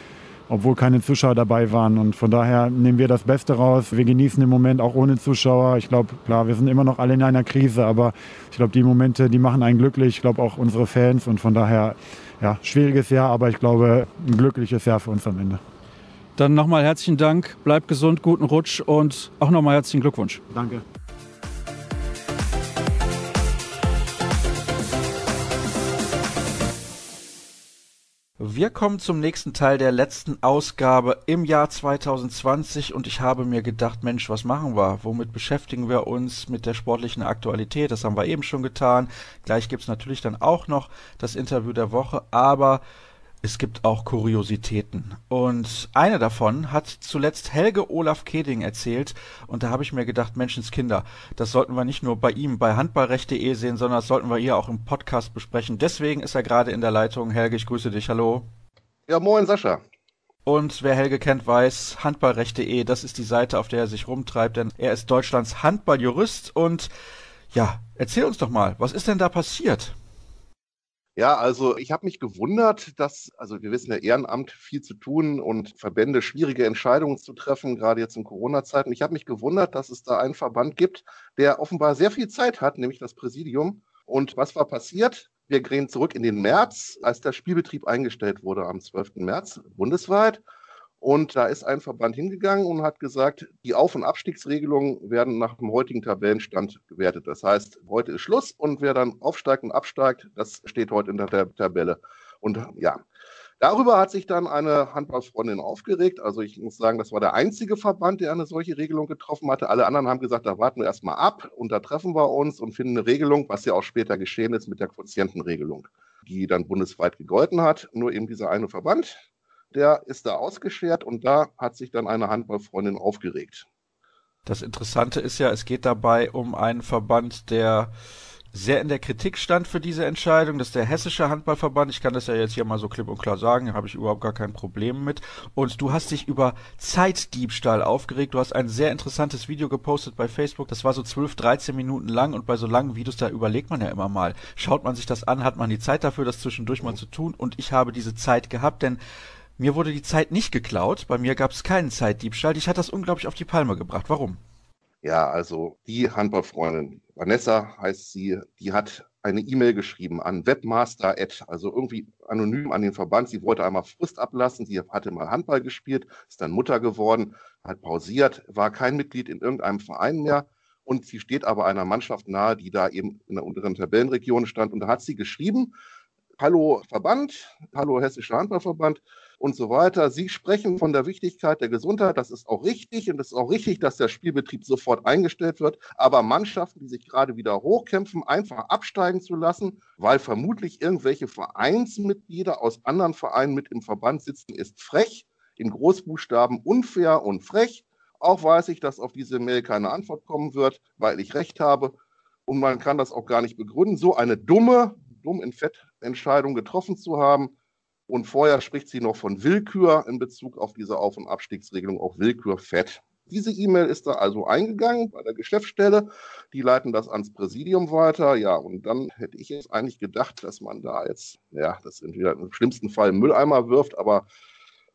obwohl keine Zuschauer dabei waren. Und von daher nehmen wir das Beste raus. Wir genießen den Moment auch ohne Zuschauer. Ich glaube, klar, wir sind immer noch alle in einer Krise, aber ich glaube, die Momente, die machen einen glücklich. Ich glaube auch unsere Fans und von daher, ja, schwieriges Jahr, aber ich glaube, ein glückliches Jahr für uns am Ende. Dann nochmal herzlichen Dank, bleib gesund, guten Rutsch und auch nochmal herzlichen Glückwunsch. Danke. Wir kommen zum nächsten Teil der letzten Ausgabe im Jahr 2020 und ich habe mir gedacht, Mensch, was machen wir? Womit beschäftigen wir uns mit der sportlichen Aktualität? Das haben wir eben schon getan. Gleich gibt's natürlich dann auch noch das Interview der Woche, aber es gibt auch Kuriositäten. Und eine davon hat zuletzt Helge Olaf Keding erzählt. Und da habe ich mir gedacht, Menschenskinder, das sollten wir nicht nur bei ihm bei handballrecht.de sehen, sondern das sollten wir hier auch im Podcast besprechen. Deswegen ist er gerade in der Leitung. Helge, ich grüße dich. Hallo. Ja, moin Sascha. Und wer Helge kennt, weiß, handballrecht.de, das ist die Seite, auf der er sich rumtreibt, denn er ist Deutschlands Handballjurist. Und ja, erzähl uns doch mal, was ist denn da passiert? Ja, also ich habe mich gewundert, dass, also wir wissen ja, Ehrenamt viel zu tun und Verbände schwierige Entscheidungen zu treffen, gerade jetzt in Corona-Zeiten. Ich habe mich gewundert, dass es da einen Verband gibt, der offenbar sehr viel Zeit hat, nämlich das Präsidium. Und was war passiert? Wir gehen zurück in den März, als der Spielbetrieb eingestellt wurde am 12. März bundesweit. Und da ist ein Verband hingegangen und hat gesagt, die Auf- und Abstiegsregelungen werden nach dem heutigen Tabellenstand gewertet. Das heißt, heute ist Schluss und wer dann aufsteigt und absteigt, das steht heute in der Tabelle. Und ja, darüber hat sich dann eine Handballfreundin aufgeregt. Also ich muss sagen, das war der einzige Verband, der eine solche Regelung getroffen hatte. Alle anderen haben gesagt, da warten wir erstmal ab und da treffen wir uns und finden eine Regelung, was ja auch später geschehen ist mit der Quotientenregelung, die dann bundesweit gegolten hat. Nur eben dieser eine Verband der ist da ausgeschert und da hat sich dann eine Handballfreundin aufgeregt. Das Interessante ist ja, es geht dabei um einen Verband, der sehr in der Kritik stand für diese Entscheidung. Das ist der Hessische Handballverband. Ich kann das ja jetzt hier mal so klipp und klar sagen, da habe ich überhaupt gar kein Problem mit. Und du hast dich über Zeitdiebstahl aufgeregt. Du hast ein sehr interessantes Video gepostet bei Facebook. Das war so 12, 13 Minuten lang und bei so langen Videos, da überlegt man ja immer mal. Schaut man sich das an, hat man die Zeit dafür, das zwischendurch mal zu tun. Und ich habe diese Zeit gehabt, denn mir wurde die Zeit nicht geklaut, bei mir gab es keinen Zeitdiebstahl. Dich hat das unglaublich auf die Palme gebracht. Warum? Ja, also die Handballfreundin, Vanessa heißt sie, die hat eine E-Mail geschrieben an Webmaster, also irgendwie anonym an den Verband. Sie wollte einmal Frist ablassen. Sie hatte mal Handball gespielt, ist dann Mutter geworden, hat pausiert, war kein Mitglied in irgendeinem Verein mehr. Und sie steht aber einer Mannschaft nahe, die da eben in der unteren Tabellenregion stand. Und da hat sie geschrieben, Hallo Verband, hallo Hessischer Handballverband und so weiter. Sie sprechen von der Wichtigkeit der Gesundheit. Das ist auch richtig. Und es ist auch richtig, dass der Spielbetrieb sofort eingestellt wird. Aber Mannschaften, die sich gerade wieder hochkämpfen, einfach absteigen zu lassen, weil vermutlich irgendwelche Vereinsmitglieder aus anderen Vereinen mit im Verband sitzen, ist frech. In Großbuchstaben unfair und frech. Auch weiß ich, dass auf diese Mail keine Antwort kommen wird, weil ich recht habe. Und man kann das auch gar nicht begründen. So eine dumme, dumm in Fett Entscheidung getroffen zu haben. Und vorher spricht sie noch von Willkür in Bezug auf diese Auf- und Abstiegsregelung, auch Willkürfett. Diese E-Mail ist da also eingegangen bei der Geschäftsstelle. Die leiten das ans Präsidium weiter. Ja, und dann hätte ich jetzt eigentlich gedacht, dass man da jetzt, ja, das entweder im schlimmsten Fall im Mülleimer wirft, aber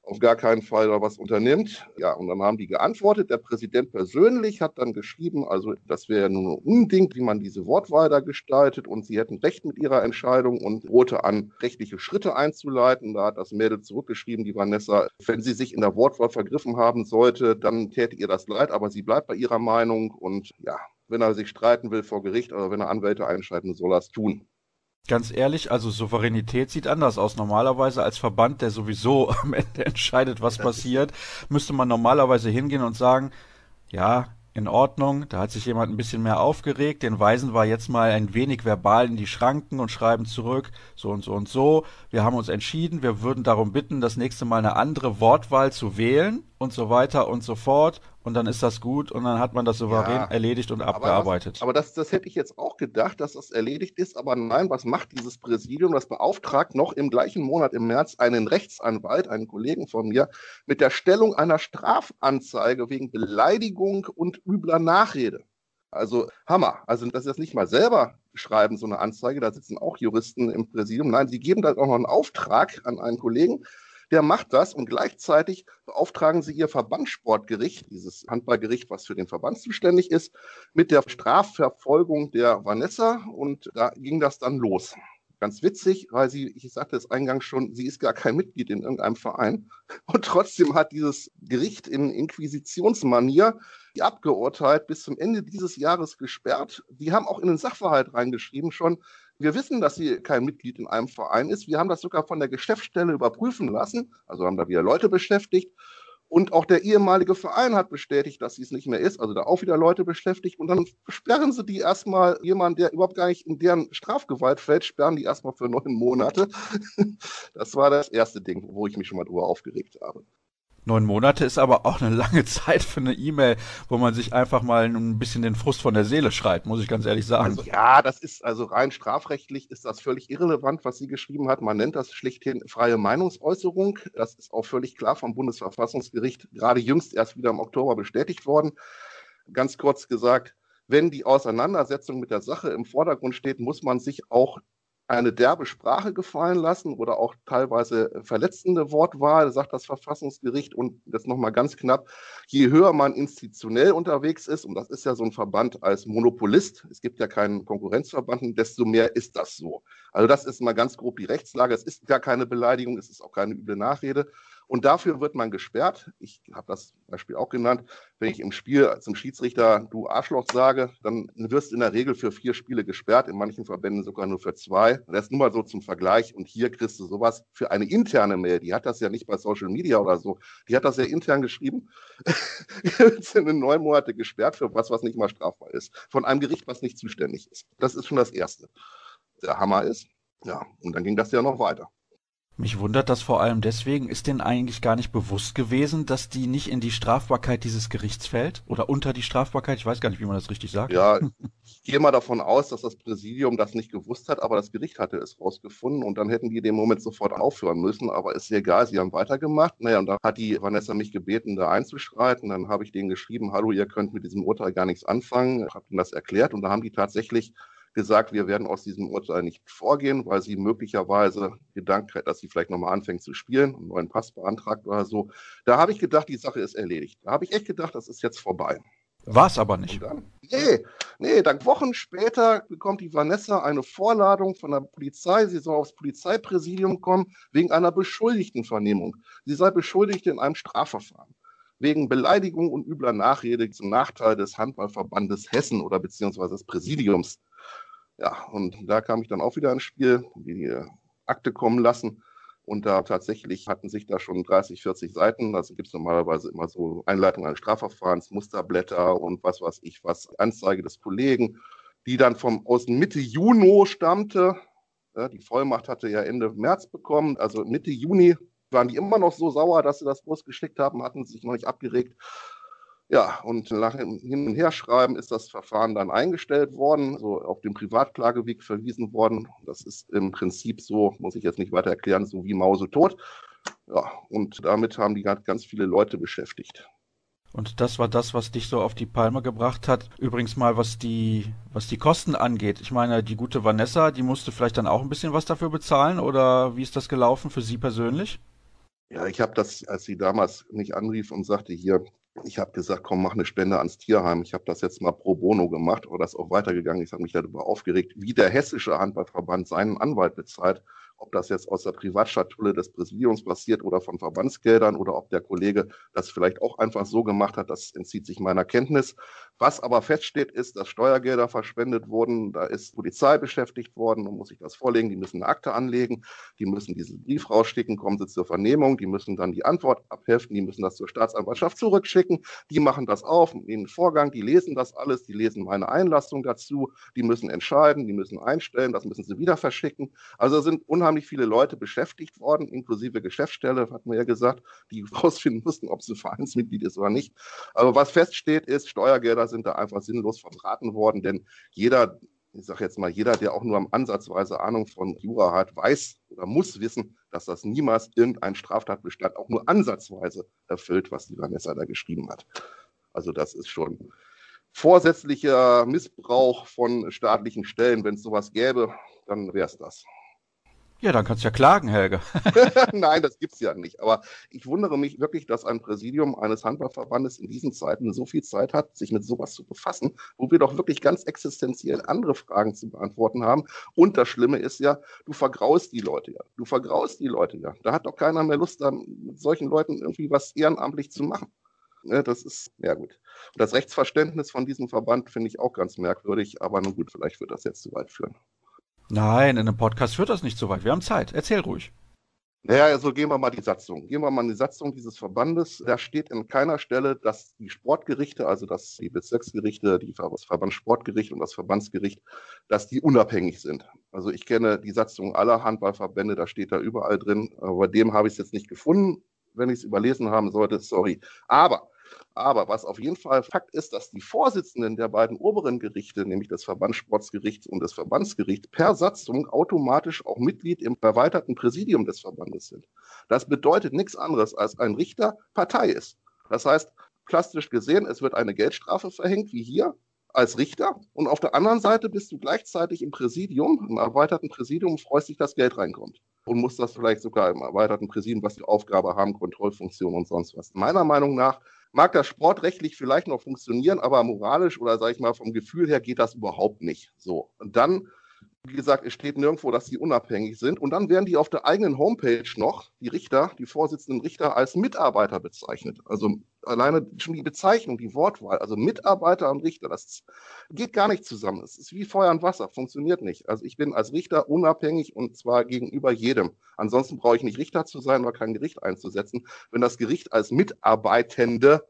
auf gar keinen Fall da was unternimmt. Ja, und dann haben die geantwortet. Der Präsident persönlich hat dann geschrieben, also das wäre ja nur ein Unding, wie man diese Wortwahl da gestaltet und sie hätten recht mit ihrer Entscheidung und drohte an, rechtliche Schritte einzuleiten. Da hat das Mädel zurückgeschrieben, die Vanessa, wenn sie sich in der Wortwahl vergriffen haben sollte, dann täte ihr das leid, aber sie bleibt bei ihrer Meinung und ja, wenn er sich streiten will vor Gericht oder wenn er Anwälte einschalten, soll er es tun. Ganz ehrlich, also Souveränität sieht anders aus. Normalerweise als Verband, der sowieso am Ende entscheidet, was passiert, müsste man normalerweise hingehen und sagen, ja, in Ordnung, da hat sich jemand ein bisschen mehr aufgeregt, den weisen wir jetzt mal ein wenig verbal in die Schranken und schreiben zurück, so und so und so. Wir haben uns entschieden, wir würden darum bitten, das nächste Mal eine andere Wortwahl zu wählen und so weiter und so fort und dann ist das gut und dann hat man das souverän ja, erledigt und abgearbeitet. Aber, das, aber das, das hätte ich jetzt auch gedacht, dass das erledigt ist, aber nein, was macht dieses Präsidium? Das beauftragt noch im gleichen Monat im März einen Rechtsanwalt, einen Kollegen von mir, mit der Stellung einer Strafanzeige wegen Beleidigung und übler Nachrede. Also Hammer. Also, dass sie das nicht mal selber schreiben, so eine Anzeige, da sitzen auch Juristen im Präsidium. Nein, sie geben da auch noch einen Auftrag an einen Kollegen, der macht das und gleichzeitig beauftragen sie ihr Verbandssportgericht, dieses Handballgericht, was für den Verband zuständig ist, mit der Strafverfolgung der Vanessa und da ging das dann los. Ganz witzig, weil sie, ich sagte es eingangs schon, sie ist gar kein Mitglied in irgendeinem Verein und trotzdem hat dieses Gericht in Inquisitionsmanier die abgeurteilt, bis zum Ende dieses Jahres gesperrt. Die haben auch in den Sachverhalt reingeschrieben schon, wir wissen, dass sie kein Mitglied in einem Verein ist. Wir haben das sogar von der Geschäftsstelle überprüfen lassen, also haben da wieder Leute beschäftigt. Und auch der ehemalige Verein hat bestätigt, dass sie es nicht mehr ist. Also da auch wieder Leute beschäftigt. Und dann sperren sie die erstmal, jemand, der überhaupt gar nicht in deren Strafgewalt fällt, sperren die erstmal für neun Monate. Das war das erste Ding, wo ich mich schon mal drüber aufgeregt habe. Neun Monate ist aber auch eine lange Zeit für eine E-Mail, wo man sich einfach mal ein bisschen den Frust von der Seele schreit, muss ich ganz ehrlich sagen. Also, ja, das ist also rein strafrechtlich ist das völlig irrelevant, was sie geschrieben hat. Man nennt das schlichthin freie Meinungsäußerung. Das ist auch völlig klar vom Bundesverfassungsgericht gerade jüngst erst wieder im Oktober bestätigt worden. Ganz kurz gesagt, wenn die Auseinandersetzung mit der Sache im Vordergrund steht, muss man sich auch eine derbe Sprache gefallen lassen oder auch teilweise verletzende Wortwahl, sagt das Verfassungsgericht. Und das nochmal ganz knapp, je höher man institutionell unterwegs ist, und das ist ja so ein Verband als Monopolist, es gibt ja keinen Konkurrenzverband, desto mehr ist das so. Also das ist mal ganz grob die Rechtslage. Es ist gar keine Beleidigung, es ist auch keine üble Nachrede. Und dafür wird man gesperrt. Ich habe das Beispiel auch genannt. Wenn ich im Spiel zum Schiedsrichter du Arschloch sage, dann wirst du in der Regel für vier Spiele gesperrt, in manchen Verbänden sogar nur für zwei. Das ist nur mal so zum Vergleich. Und hier kriegst du sowas für eine interne Mail. Die hat das ja nicht bei Social Media oder so. Die hat das ja intern geschrieben. sind in neun Monate gesperrt für was, was nicht mal strafbar ist. Von einem Gericht, was nicht zuständig ist. Das ist schon das Erste. Der Hammer ist. Ja, und dann ging das ja noch weiter. Mich wundert das vor allem deswegen, ist denen eigentlich gar nicht bewusst gewesen, dass die nicht in die Strafbarkeit dieses Gerichts fällt? Oder unter die Strafbarkeit? Ich weiß gar nicht, wie man das richtig sagt. Ja, ich gehe mal davon aus, dass das Präsidium das nicht gewusst hat, aber das Gericht hatte es rausgefunden und dann hätten die dem Moment sofort aufhören müssen. Aber ist ja egal, sie haben weitergemacht. Naja, und da hat die Vanessa mich gebeten, da einzuschreiten. Dann habe ich denen geschrieben, hallo, ihr könnt mit diesem Urteil gar nichts anfangen. Ich habe ihnen das erklärt und da haben die tatsächlich gesagt, wir werden aus diesem Urteil nicht vorgehen, weil sie möglicherweise gedankt hat, dass sie vielleicht nochmal anfängt zu spielen, einen neuen Pass beantragt oder so. Da habe ich gedacht, die Sache ist erledigt. Da habe ich echt gedacht, das ist jetzt vorbei. War es aber nicht. Dann, nee, nee, dann Wochen später bekommt die Vanessa eine Vorladung von der Polizei. Sie soll aufs Polizeipräsidium kommen wegen einer Beschuldigtenvernehmung. Sie sei beschuldigt in einem Strafverfahren wegen Beleidigung und übler Nachrede zum Nachteil des Handballverbandes Hessen oder beziehungsweise des Präsidiums. Ja, und da kam ich dann auch wieder ins Spiel, die Akte kommen lassen. Und da tatsächlich hatten sich da schon 30, 40 Seiten. Also gibt es normalerweise immer so Einleitung eines Strafverfahrens, Musterblätter und was weiß ich was, Anzeige des Kollegen, die dann vom aus Mitte Juni stammte. Ja, die Vollmacht hatte ja Ende März bekommen. Also Mitte Juni waren die immer noch so sauer, dass sie das Post geschickt haben, hatten sich noch nicht abgeregt. Ja, und nach hin und her schreiben ist das Verfahren dann eingestellt worden, so auf den Privatklageweg verwiesen worden. Das ist im Prinzip so, muss ich jetzt nicht weiter erklären, so wie Mause tot. Ja, und damit haben die ganz viele Leute beschäftigt. Und das war das, was dich so auf die Palme gebracht hat. Übrigens mal, was die, was die Kosten angeht. Ich meine, die gute Vanessa, die musste vielleicht dann auch ein bisschen was dafür bezahlen oder wie ist das gelaufen für sie persönlich? Ja, ich habe das, als sie damals mich anrief und sagte, hier, ich habe gesagt, komm, mach eine Spende ans Tierheim. Ich habe das jetzt mal pro bono gemacht, aber das auch weitergegangen. Ich habe mich darüber aufgeregt, wie der hessische Handballverband seinen Anwalt bezahlt ob das jetzt aus der Privatschatulle des Präsidiums passiert oder von Verbandsgeldern oder ob der Kollege das vielleicht auch einfach so gemacht hat, das entzieht sich meiner Kenntnis. Was aber feststeht, ist, dass Steuergelder verschwendet wurden, da ist Polizei beschäftigt worden, man muss sich das vorlegen, die müssen eine Akte anlegen, die müssen diesen Brief rausschicken, kommen sie zur Vernehmung, die müssen dann die Antwort abheften, die müssen das zur Staatsanwaltschaft zurückschicken, die machen das auf, den Vorgang, die lesen das alles, die lesen meine Einlassung dazu, die müssen entscheiden, die müssen einstellen, das müssen sie wieder verschicken. Also sind unheimlich unheimlich viele Leute beschäftigt worden, inklusive Geschäftsstelle, hat man ja gesagt, die rausfinden mussten, ob sie Vereinsmitglied ist oder nicht. Aber was feststeht, ist, Steuergelder sind da einfach sinnlos verbraten worden, denn jeder, ich sage jetzt mal, jeder, der auch nur am Ansatzweise Ahnung von Jura hat, weiß oder muss wissen, dass das niemals irgendein Straftatbestand auch nur ansatzweise erfüllt, was die Vanessa da geschrieben hat. Also das ist schon vorsätzlicher Missbrauch von staatlichen Stellen. Wenn es sowas gäbe, dann wäre es das. Ja, dann kannst du ja klagen, Helge. Nein, das gibt's ja nicht. Aber ich wundere mich wirklich, dass ein Präsidium eines Handballverbandes in diesen Zeiten so viel Zeit hat, sich mit sowas zu befassen, wo wir doch wirklich ganz existenziell andere Fragen zu beantworten haben. Und das Schlimme ist ja, du vergraust die Leute ja. Du vergraust die Leute ja. Da hat doch keiner mehr Lust, mit solchen Leuten irgendwie was ehrenamtlich zu machen. Ja, das ist, ja gut. Und das Rechtsverständnis von diesem Verband finde ich auch ganz merkwürdig, aber nun gut, vielleicht wird das jetzt zu weit führen. Nein, in einem Podcast führt das nicht so weit. Wir haben Zeit. Erzähl ruhig. Naja, also gehen wir mal die Satzung. Gehen wir mal in die Satzung dieses Verbandes. Da steht in keiner Stelle, dass die Sportgerichte, also dass die Bezirksgerichte, die, das Verbandssportgericht und das Verbandsgericht, dass die unabhängig sind. Also ich kenne die Satzung aller Handballverbände, da steht da überall drin. Aber dem habe ich es jetzt nicht gefunden. Wenn ich es überlesen haben sollte, sorry. Aber aber was auf jeden Fall Fakt ist, dass die Vorsitzenden der beiden oberen Gerichte, nämlich des Verbandssportsgerichts und des Verbandsgerichts, per Satzung automatisch auch Mitglied im erweiterten Präsidium des Verbandes sind. Das bedeutet nichts anderes, als ein Richter Partei ist. Das heißt, plastisch gesehen, es wird eine Geldstrafe verhängt, wie hier, als Richter und auf der anderen Seite bist du gleichzeitig im Präsidium, im erweiterten Präsidium, freust dich, dass Geld reinkommt. Und musst das vielleicht sogar im erweiterten Präsidium, was die Aufgabe haben, Kontrollfunktion und sonst was. Meiner Meinung nach mag das sportrechtlich vielleicht noch funktionieren, aber moralisch oder sage ich mal vom Gefühl her geht das überhaupt nicht. So. Und dann wie gesagt, es steht nirgendwo, dass sie unabhängig sind. Und dann werden die auf der eigenen Homepage noch, die Richter, die Vorsitzenden Richter, als Mitarbeiter bezeichnet. Also alleine schon die Bezeichnung, die Wortwahl, also Mitarbeiter und Richter, das geht gar nicht zusammen. Es ist wie Feuer und Wasser, funktioniert nicht. Also ich bin als Richter unabhängig und zwar gegenüber jedem. Ansonsten brauche ich nicht Richter zu sein oder kein Gericht einzusetzen, wenn das Gericht als Mitarbeitende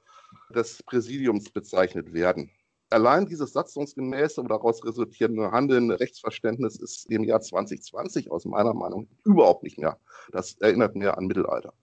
des Präsidiums bezeichnet werden allein dieses satzungsgemäße und daraus resultierende Handeln, Rechtsverständnis ist im Jahr 2020 aus meiner Meinung überhaupt nicht mehr. Das erinnert mehr an Mittelalter.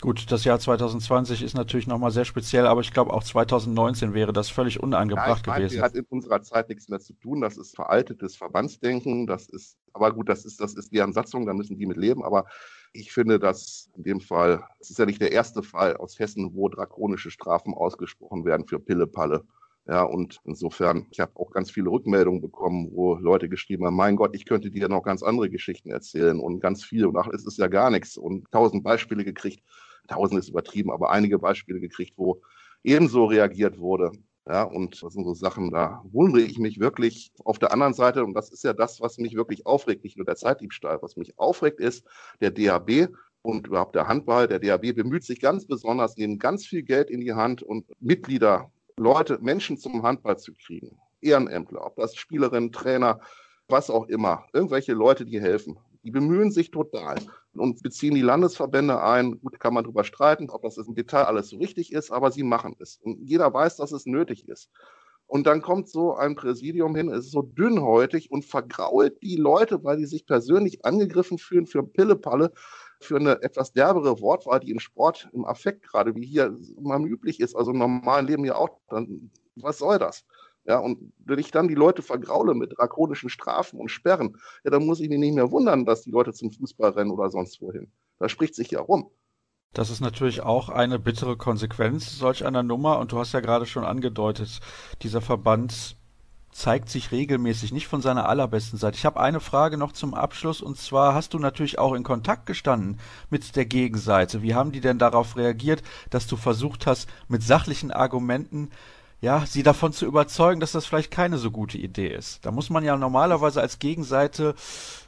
Gut, das Jahr 2020 ist natürlich nochmal sehr speziell, aber ich glaube auch 2019 wäre das völlig unangebracht ja, gewesen. Das hat in unserer Zeit nichts mehr zu tun. Das ist veraltetes Verbandsdenken. Das ist, aber gut, das ist, das ist deren Satzung, da müssen die mit leben. Aber ich finde, dass in dem Fall, es ist ja nicht der erste Fall aus Hessen, wo drakonische Strafen ausgesprochen werden für Pille-Palle. Ja, und insofern, ich habe auch ganz viele Rückmeldungen bekommen, wo Leute geschrieben haben, mein Gott, ich könnte dir noch ganz andere Geschichten erzählen und ganz viel. Und ach, es ist ja gar nichts. Und tausend Beispiele gekriegt. Tausend ist übertrieben, aber einige Beispiele gekriegt, wo ebenso reagiert wurde. Ja, und das sind so Sachen, da wundere ich mich wirklich. Auf der anderen Seite, und das ist ja das, was mich wirklich aufregt, nicht nur der Zeitdiebstahl, was mich aufregt, ist der DAB und überhaupt der Handball. Der DAB bemüht sich ganz besonders, nehmen ganz viel Geld in die Hand und Mitglieder Leute, Menschen zum Handball zu kriegen. Ehrenämtler, ob das Spielerinnen, Trainer, was auch immer. Irgendwelche Leute, die helfen. Die bemühen sich total und beziehen die Landesverbände ein. Gut, kann man darüber streiten, ob das im Detail alles so richtig ist, aber sie machen es. Und jeder weiß, dass es nötig ist. Und dann kommt so ein Präsidium hin, es ist so dünnhäutig und vergrault die Leute, weil die sich persönlich angegriffen fühlen für Pillepalle für eine etwas derbere Wortwahl, die im Sport, im Affekt gerade wie hier immer üblich ist, also im normalen Leben ja auch, dann was soll das? Ja, und wenn ich dann die Leute vergraule mit drakonischen Strafen und Sperren, ja, dann muss ich mich nicht mehr wundern, dass die Leute zum Fußball rennen oder sonst wohin. Da spricht sich ja rum. Das ist natürlich auch eine bittere Konsequenz solch einer Nummer. Und du hast ja gerade schon angedeutet, dieser Verband zeigt sich regelmäßig nicht von seiner allerbesten Seite. Ich habe eine Frage noch zum Abschluss und zwar hast du natürlich auch in Kontakt gestanden mit der Gegenseite. Wie haben die denn darauf reagiert, dass du versucht hast, mit sachlichen Argumenten ja, sie davon zu überzeugen, dass das vielleicht keine so gute Idee ist. Da muss man ja normalerweise als Gegenseite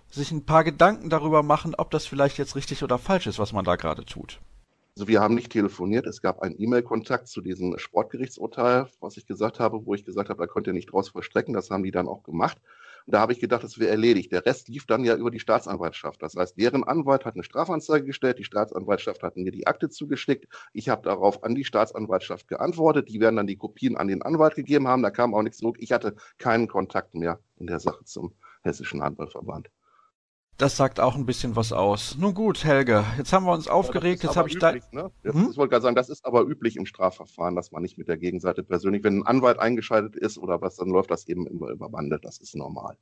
sich ein paar Gedanken darüber machen, ob das vielleicht jetzt richtig oder falsch ist, was man da gerade tut. Also wir haben nicht telefoniert, es gab einen E-Mail-Kontakt zu diesem Sportgerichtsurteil, was ich gesagt habe, wo ich gesagt habe, da könnt ihr nicht draus vollstrecken, das haben die dann auch gemacht. Und da habe ich gedacht, das wäre erledigt. Der Rest lief dann ja über die Staatsanwaltschaft. Das heißt, deren Anwalt hat eine Strafanzeige gestellt, die Staatsanwaltschaft hat mir die Akte zugeschickt. Ich habe darauf an die Staatsanwaltschaft geantwortet. Die werden dann die Kopien an den Anwalt gegeben haben. Da kam auch nichts zurück. Ich hatte keinen Kontakt mehr in der Sache zum Hessischen Handballverband. Das sagt auch ein bisschen was aus. Nun gut, Helge, jetzt haben wir uns aufgeregt, ja, jetzt habe ich da. Ne? Jetzt, hm? Ich wollte gerade sagen, das ist aber üblich im Strafverfahren, dass man nicht mit der Gegenseite persönlich, wenn ein Anwalt eingeschaltet ist oder was, dann läuft das eben immer über Bande, das ist normal.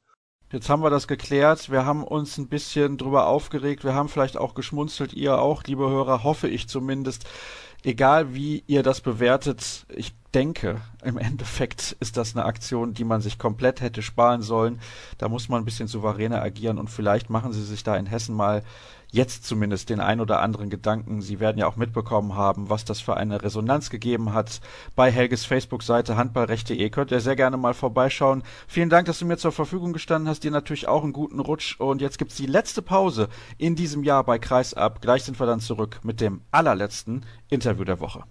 Jetzt haben wir das geklärt. Wir haben uns ein bisschen drüber aufgeregt. Wir haben vielleicht auch geschmunzelt. Ihr auch, liebe Hörer, hoffe ich zumindest. Egal wie ihr das bewertet, ich denke, im Endeffekt ist das eine Aktion, die man sich komplett hätte sparen sollen. Da muss man ein bisschen souveräner agieren und vielleicht machen sie sich da in Hessen mal jetzt zumindest den ein oder anderen Gedanken. Sie werden ja auch mitbekommen haben, was das für eine Resonanz gegeben hat. Bei Helges Facebook-Seite handballrecht.de könnt ihr sehr gerne mal vorbeischauen. Vielen Dank, dass du mir zur Verfügung gestanden hast. Dir natürlich auch einen guten Rutsch. Und jetzt gibt's die letzte Pause in diesem Jahr bei Kreisab. Gleich sind wir dann zurück mit dem allerletzten Interview der Woche.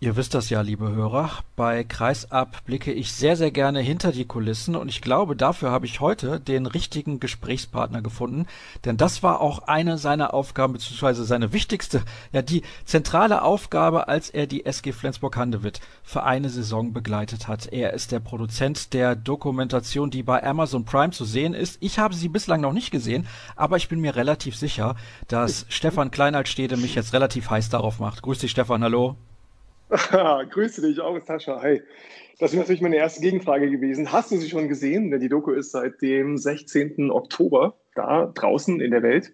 Ihr wisst das ja, liebe Hörer. Bei Kreisab blicke ich sehr, sehr gerne hinter die Kulissen und ich glaube, dafür habe ich heute den richtigen Gesprächspartner gefunden, denn das war auch eine seiner Aufgaben, beziehungsweise seine wichtigste, ja, die zentrale Aufgabe, als er die SG Flensburg-Handewitt für eine Saison begleitet hat. Er ist der Produzent der Dokumentation, die bei Amazon Prime zu sehen ist. Ich habe sie bislang noch nicht gesehen, aber ich bin mir relativ sicher, dass Stefan Kleinaltstede mich jetzt relativ heiß darauf macht. Grüß dich, Stefan, hallo. Grüße dich auch, Sascha. Hi. Das ist natürlich meine erste Gegenfrage gewesen. Hast du sie schon gesehen? Denn die Doku ist seit dem 16. Oktober da draußen in der Welt.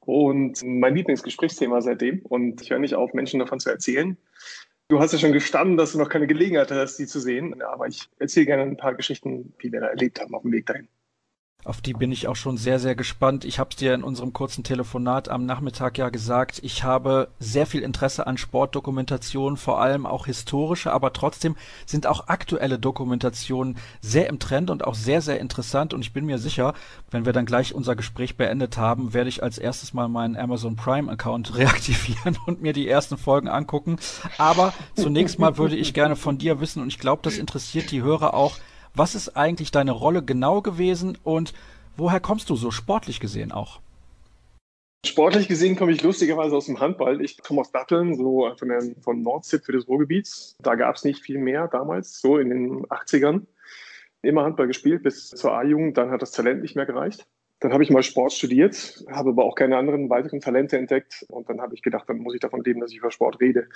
Und mein Lieblingsgesprächsthema seitdem. Und ich höre nicht auf, Menschen davon zu erzählen. Du hast ja schon gestanden, dass du noch keine Gelegenheit hast, die zu sehen. Aber ich erzähle gerne ein paar Geschichten, die wir da erlebt haben auf dem Weg dahin. Auf die bin ich auch schon sehr, sehr gespannt. Ich habe es dir in unserem kurzen Telefonat am Nachmittag ja gesagt. Ich habe sehr viel Interesse an Sportdokumentationen, vor allem auch historische, aber trotzdem sind auch aktuelle Dokumentationen sehr im Trend und auch sehr, sehr interessant. Und ich bin mir sicher, wenn wir dann gleich unser Gespräch beendet haben, werde ich als erstes mal meinen Amazon Prime Account reaktivieren und mir die ersten Folgen angucken. Aber zunächst mal würde ich gerne von dir wissen, und ich glaube, das interessiert die Hörer auch, was ist eigentlich deine Rolle genau gewesen und woher kommst du so sportlich gesehen auch? Sportlich gesehen komme ich lustigerweise aus dem Handball. Ich komme aus Datteln, so von, der, von Nordzip für das Ruhrgebiet. Da gab es nicht viel mehr damals, so in den 80ern. Immer Handball gespielt bis zur A-Jugend, dann hat das Talent nicht mehr gereicht. Dann habe ich mal Sport studiert, habe aber auch keine anderen weiteren Talente entdeckt. Und dann habe ich gedacht, dann muss ich davon leben, dass ich über Sport rede.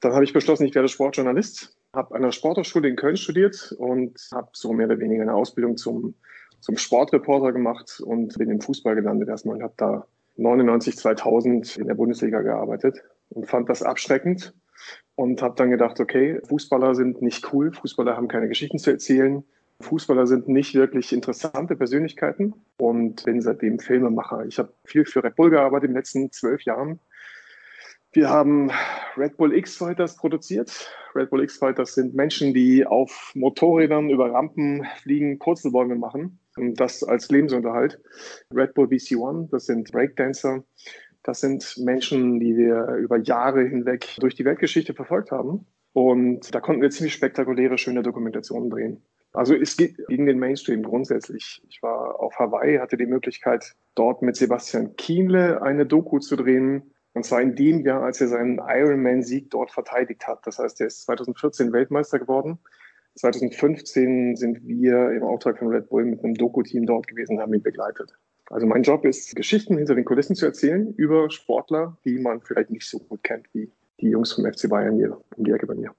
Dann habe ich beschlossen, ich werde Sportjournalist, habe an der Sporthochschule in Köln studiert und habe so mehr oder weniger eine Ausbildung zum, zum Sportreporter gemacht und bin im Fußball gelandet erstmal und habe da 99, 2000 in der Bundesliga gearbeitet und fand das abschreckend und habe dann gedacht, okay, Fußballer sind nicht cool, Fußballer haben keine Geschichten zu erzählen, Fußballer sind nicht wirklich interessante Persönlichkeiten und bin seitdem Filmemacher. Ich habe viel für Red Bull gearbeitet in den letzten zwölf Jahren. Wir haben Red Bull X-Fighters produziert. Red Bull X-Fighters sind Menschen, die auf Motorrädern über Rampen fliegen, Purzelbäume machen. Und das als Lebensunterhalt. Red Bull BC1, das sind Breakdancer. Das sind Menschen, die wir über Jahre hinweg durch die Weltgeschichte verfolgt haben. Und da konnten wir ziemlich spektakuläre, schöne Dokumentationen drehen. Also es geht gegen den Mainstream grundsätzlich. Ich war auf Hawaii, hatte die Möglichkeit, dort mit Sebastian Kienle eine Doku zu drehen. Und zwar in dem Jahr, als er seinen Ironman-Sieg dort verteidigt hat. Das heißt, er ist 2014 Weltmeister geworden. 2015 sind wir im Auftrag von Red Bull mit einem Doku-Team dort gewesen, haben ihn begleitet. Also mein Job ist, Geschichten hinter den Kulissen zu erzählen über Sportler, die man vielleicht nicht so gut kennt wie die Jungs vom FC Bayern hier um die Ecke bei mir.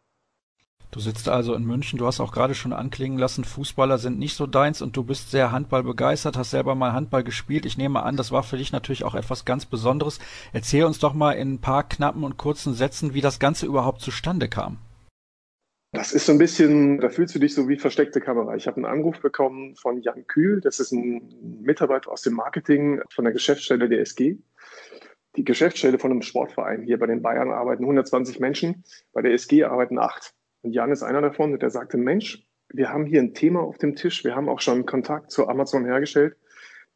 Du sitzt also in München, du hast auch gerade schon anklingen lassen, Fußballer sind nicht so deins und du bist sehr Handball begeistert, hast selber mal Handball gespielt. Ich nehme an, das war für dich natürlich auch etwas ganz Besonderes. Erzähl uns doch mal in ein paar knappen und kurzen Sätzen, wie das Ganze überhaupt zustande kam. Das ist so ein bisschen, da fühlst du dich so wie versteckte Kamera. Ich habe einen Anruf bekommen von Jan Kühl, das ist ein Mitarbeiter aus dem Marketing von der Geschäftsstelle der SG. Die Geschäftsstelle von einem Sportverein. Hier bei den Bayern arbeiten 120 Menschen, bei der SG arbeiten acht. Und Jan ist einer davon, der sagte, Mensch, wir haben hier ein Thema auf dem Tisch, wir haben auch schon Kontakt zu Amazon hergestellt.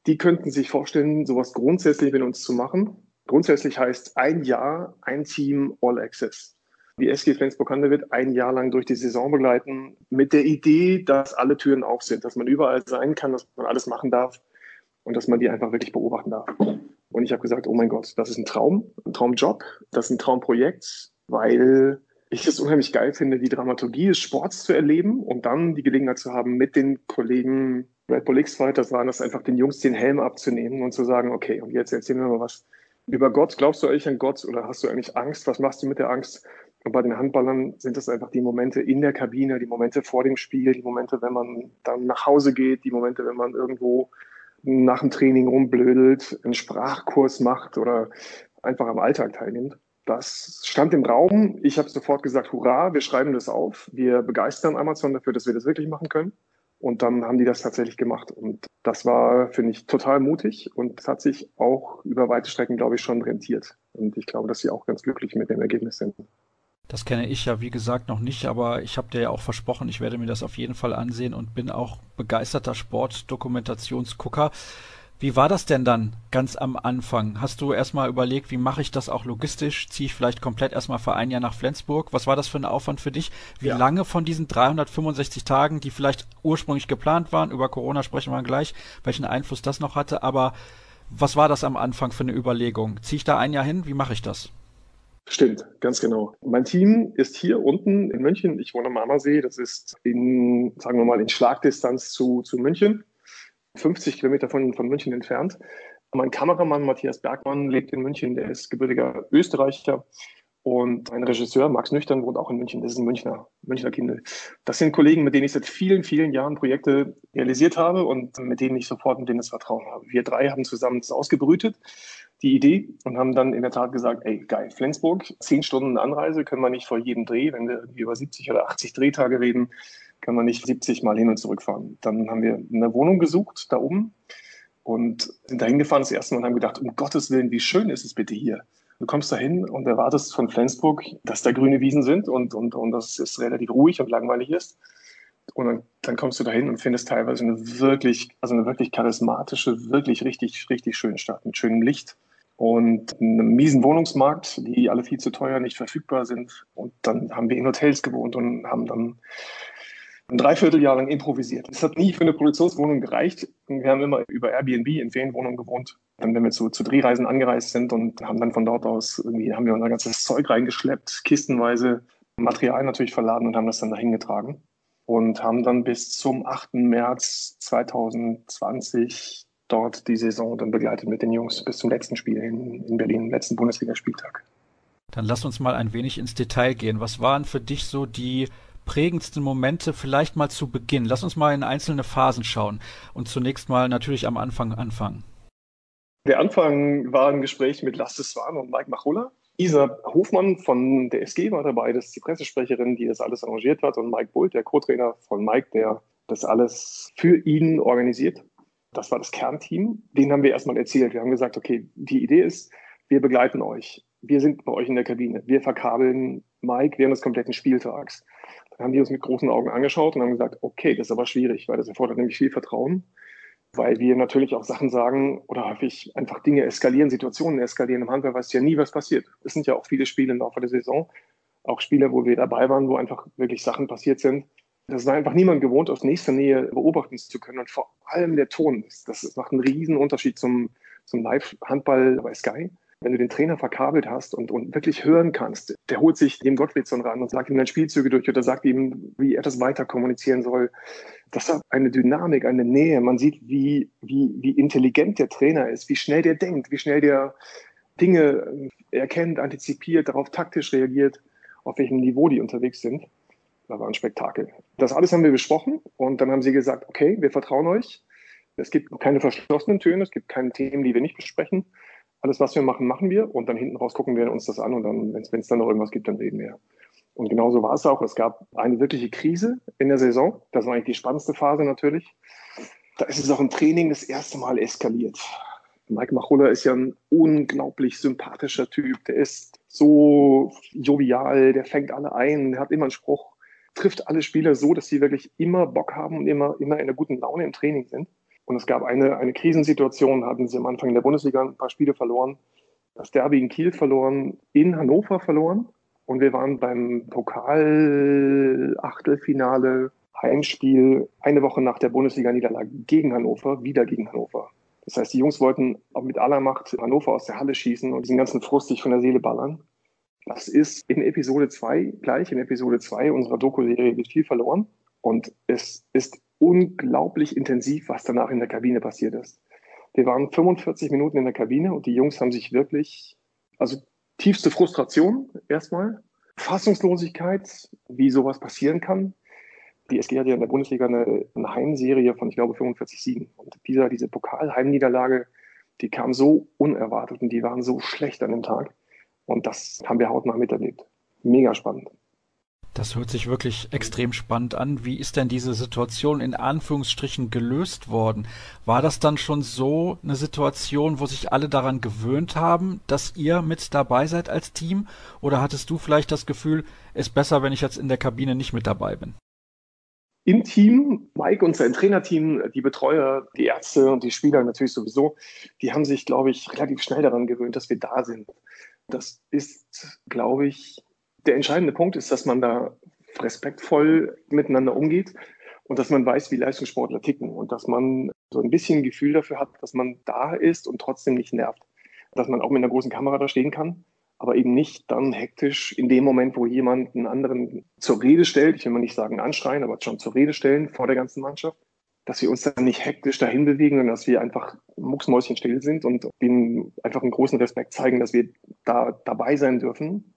Die könnten sich vorstellen, sowas grundsätzlich mit uns zu machen. Grundsätzlich heißt ein Jahr, ein Team, All Access. Die SG Flensburg-Handewitt ein Jahr lang durch die Saison begleiten, mit der Idee, dass alle Türen auf sind, dass man überall sein kann, dass man alles machen darf und dass man die einfach wirklich beobachten darf. Und ich habe gesagt, oh mein Gott, das ist ein Traum, ein Traumjob, das ist ein Traumprojekt, weil ich es unheimlich geil finde, die Dramaturgie des Sports zu erleben und dann die Gelegenheit zu haben, mit den Kollegen Red Bull X-Fighters waren das einfach den Jungs den Helm abzunehmen und zu sagen, okay, und jetzt erzählen wir mal was über Gott. Glaubst du eigentlich an Gott oder hast du eigentlich Angst? Was machst du mit der Angst? Und bei den Handballern sind das einfach die Momente in der Kabine, die Momente vor dem Spiel, die Momente, wenn man dann nach Hause geht, die Momente, wenn man irgendwo nach dem Training rumblödelt, einen Sprachkurs macht oder einfach am Alltag teilnimmt. Das stand im Raum. Ich habe sofort gesagt, hurra, wir schreiben das auf. Wir begeistern Amazon dafür, dass wir das wirklich machen können. Und dann haben die das tatsächlich gemacht. Und das war, finde ich, total mutig und es hat sich auch über weite Strecken, glaube ich, schon rentiert. Und ich glaube, dass sie auch ganz glücklich mit dem Ergebnis sind. Das kenne ich ja, wie gesagt, noch nicht, aber ich habe dir ja auch versprochen, ich werde mir das auf jeden Fall ansehen und bin auch begeisterter Sportdokumentationsgucker. Wie war das denn dann ganz am Anfang? Hast du erstmal überlegt, wie mache ich das auch logistisch? Ziehe ich vielleicht komplett erstmal für ein Jahr nach Flensburg? Was war das für ein Aufwand für dich? Wie ja. lange von diesen 365 Tagen, die vielleicht ursprünglich geplant waren, über Corona sprechen wir gleich, welchen Einfluss das noch hatte, aber was war das am Anfang für eine Überlegung? Ziehe ich da ein Jahr hin? Wie mache ich das? Stimmt, ganz genau. Mein Team ist hier unten in München. Ich wohne am Ammersee. Das ist in, sagen wir mal, in Schlagdistanz zu, zu München. 50 Kilometer von, von München entfernt. Mein Kameramann Matthias Bergmann lebt in München, der ist gebürtiger Österreicher. Und mein Regisseur, Max Nüchtern, wohnt auch in München. Das ist ein Münchner, Münchner Kindle. Das sind Kollegen, mit denen ich seit vielen, vielen Jahren Projekte realisiert habe und mit denen ich sofort mit denen das Vertrauen habe. Wir drei haben zusammen das ausgebrütet, die Idee, und haben dann in der Tat gesagt, ey, geil, Flensburg, zehn Stunden Anreise können wir nicht vor jedem Dreh, wenn wir über 70 oder 80 Drehtage reden, kann man nicht 70 Mal hin und zurück fahren. Dann haben wir eine Wohnung gesucht da oben und sind da hingefahren das erste Mal und haben gedacht, um Gottes Willen, wie schön ist es bitte hier. Du kommst da hin und erwartest von Flensburg, dass da grüne Wiesen sind und, und, und dass es relativ ruhig und langweilig ist. Und dann, dann kommst du da hin und findest teilweise eine wirklich, also eine wirklich charismatische, wirklich richtig, richtig schöne Stadt mit schönem Licht und einem miesen Wohnungsmarkt, die alle viel zu teuer, nicht verfügbar sind. Und dann haben wir in Hotels gewohnt und haben dann ein Dreivierteljahr lang improvisiert. Es hat nie für eine Produktionswohnung gereicht. Wir haben immer über Airbnb in Ferienwohnungen gewohnt. Dann, wenn wir zu, zu Drehreisen angereist sind und haben dann von dort aus irgendwie, haben wir unser ganzes Zeug reingeschleppt, kistenweise Material natürlich verladen und haben das dann dahin getragen. Und haben dann bis zum 8. März 2020 dort die Saison dann begleitet mit den Jungs bis zum letzten Spiel in, in Berlin, letzten Bundesligaspieltag. Dann lass uns mal ein wenig ins Detail gehen. Was waren für dich so die prägendsten Momente vielleicht mal zu Beginn? Lass uns mal in einzelne Phasen schauen und zunächst mal natürlich am Anfang anfangen. Der Anfang war ein Gespräch mit Lasse Swan und Mike Machulla. Isa Hofmann von der SG war dabei, das ist die Pressesprecherin, die das alles arrangiert hat, und Mike Bult, der Co-Trainer von Mike, der das alles für ihn organisiert. Das war das Kernteam. Den haben wir erstmal erzählt. Wir haben gesagt, okay, die Idee ist, wir begleiten euch. Wir sind bei euch in der Kabine. Wir verkabeln Mike während des kompletten Spieltags. Haben die uns mit großen Augen angeschaut und haben gesagt, okay, das ist aber schwierig, weil das erfordert nämlich viel Vertrauen, weil wir natürlich auch Sachen sagen oder häufig einfach Dinge eskalieren, Situationen eskalieren. Im Handball weißt du ja nie, was passiert. Es sind ja auch viele Spiele im Laufe der Saison, auch Spiele, wo wir dabei waren, wo einfach wirklich Sachen passiert sind. Das ist einfach niemand gewohnt, aus nächster Nähe beobachten zu können. Und vor allem der Ton, das, das macht einen riesen Unterschied zum, zum Live-Handball bei Sky wenn du den Trainer verkabelt hast und, und wirklich hören kannst, der holt sich dem Gottfriedsson ran und sagt ihm dann Spielzüge durch oder sagt ihm, wie er das weiter kommunizieren soll. Das hat eine Dynamik, eine Nähe. Man sieht, wie, wie, wie intelligent der Trainer ist, wie schnell der denkt, wie schnell der Dinge erkennt, antizipiert, darauf taktisch reagiert, auf welchem Niveau die unterwegs sind. Das war ein Spektakel. Das alles haben wir besprochen und dann haben sie gesagt, okay, wir vertrauen euch. Es gibt keine verschlossenen Töne, es gibt keine Themen, die wir nicht besprechen alles, was wir machen, machen wir und dann hinten raus gucken wir uns das an und dann, wenn es dann noch irgendwas gibt, dann reden wir. Und genauso war es auch. Es gab eine wirkliche Krise in der Saison. Das war eigentlich die spannendste Phase natürlich. Da ist es auch im Training das erste Mal eskaliert. Mike Machulla ist ja ein unglaublich sympathischer Typ. Der ist so jovial, der fängt alle ein, der hat immer einen Spruch, trifft alle Spieler so, dass sie wirklich immer Bock haben und immer, immer in einer guten Laune im Training sind. Und es gab eine, eine Krisensituation, hatten sie am Anfang in der Bundesliga ein paar Spiele verloren. Das Derby in Kiel verloren, in Hannover verloren. Und wir waren beim Pokal-Achtelfinale, Heimspiel, eine Woche nach der Bundesliga-Niederlage gegen Hannover, wieder gegen Hannover. Das heißt, die Jungs wollten mit aller Macht Hannover aus der Halle schießen und diesen ganzen Frust sich von der Seele ballern. Das ist in Episode 2, gleich in Episode 2 unserer Doku-Serie wird viel verloren. Und es ist unglaublich intensiv, was danach in der Kabine passiert ist. Wir waren 45 Minuten in der Kabine und die Jungs haben sich wirklich, also tiefste Frustration erstmal, Fassungslosigkeit, wie sowas passieren kann. Die SG hat ja in der Bundesliga eine, eine Heimserie von, ich glaube, 45 Siegen. Und dieser, diese Pokalheimniederlage, die kam so unerwartet und die waren so schlecht an dem Tag. Und das haben wir hautnah miterlebt. Mega spannend. Das hört sich wirklich extrem spannend an. Wie ist denn diese Situation in Anführungsstrichen gelöst worden? War das dann schon so eine Situation, wo sich alle daran gewöhnt haben, dass ihr mit dabei seid als Team? Oder hattest du vielleicht das Gefühl, es ist besser, wenn ich jetzt in der Kabine nicht mit dabei bin? im Team, Mike und sein Trainerteam, die Betreuer, die Ärzte und die Spieler natürlich sowieso, die haben sich, glaube ich, relativ schnell daran gewöhnt, dass wir da sind. Das ist, glaube ich, der entscheidende Punkt ist, dass man da respektvoll miteinander umgeht und dass man weiß, wie Leistungssportler ticken und dass man so ein bisschen Gefühl dafür hat, dass man da ist und trotzdem nicht nervt. Dass man auch mit einer großen Kamera da stehen kann aber eben nicht dann hektisch in dem Moment, wo jemand einen anderen zur Rede stellt, ich will mal nicht sagen anschreien, aber schon zur Rede stellen vor der ganzen Mannschaft, dass wir uns dann nicht hektisch dahin bewegen, sondern dass wir einfach mucksmäuschenstill sind und ihnen einfach einen großen Respekt zeigen, dass wir da dabei sein dürfen.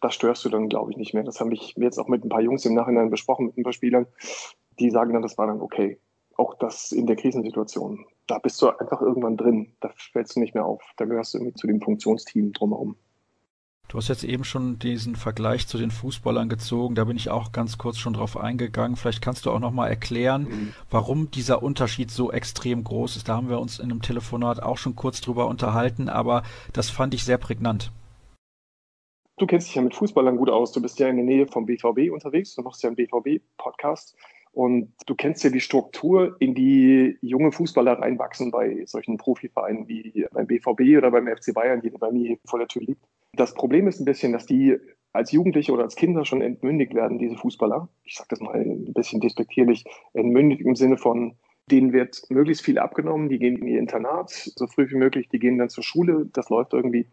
Das störst du dann, glaube ich, nicht mehr. Das habe ich jetzt auch mit ein paar Jungs im Nachhinein besprochen, mit ein paar Spielern. Die sagen dann, das war dann okay. Auch das in der Krisensituation. Da bist du einfach irgendwann drin. Da fällst du nicht mehr auf. Da gehörst du irgendwie zu dem Funktionsteam drumherum. Du hast jetzt eben schon diesen Vergleich zu den Fußballern gezogen, da bin ich auch ganz kurz schon drauf eingegangen. Vielleicht kannst du auch nochmal erklären, mhm. warum dieser Unterschied so extrem groß ist. Da haben wir uns in einem Telefonat auch schon kurz drüber unterhalten, aber das fand ich sehr prägnant. Du kennst dich ja mit Fußballern gut aus. Du bist ja in der Nähe vom BVB unterwegs. Du machst ja einen BVB-Podcast. Und du kennst ja die Struktur, in die junge Fußballer reinwachsen bei solchen Profivereinen wie beim BVB oder beim FC Bayern, die bei mir vor der Tür liegt. Das Problem ist ein bisschen, dass die als Jugendliche oder als Kinder schon entmündigt werden, diese Fußballer. Ich sage das mal ein bisschen despektierlich, entmündigt im Sinne von, denen wird möglichst viel abgenommen, die gehen in ihr Internat so früh wie möglich, die gehen dann zur Schule, das läuft irgendwie.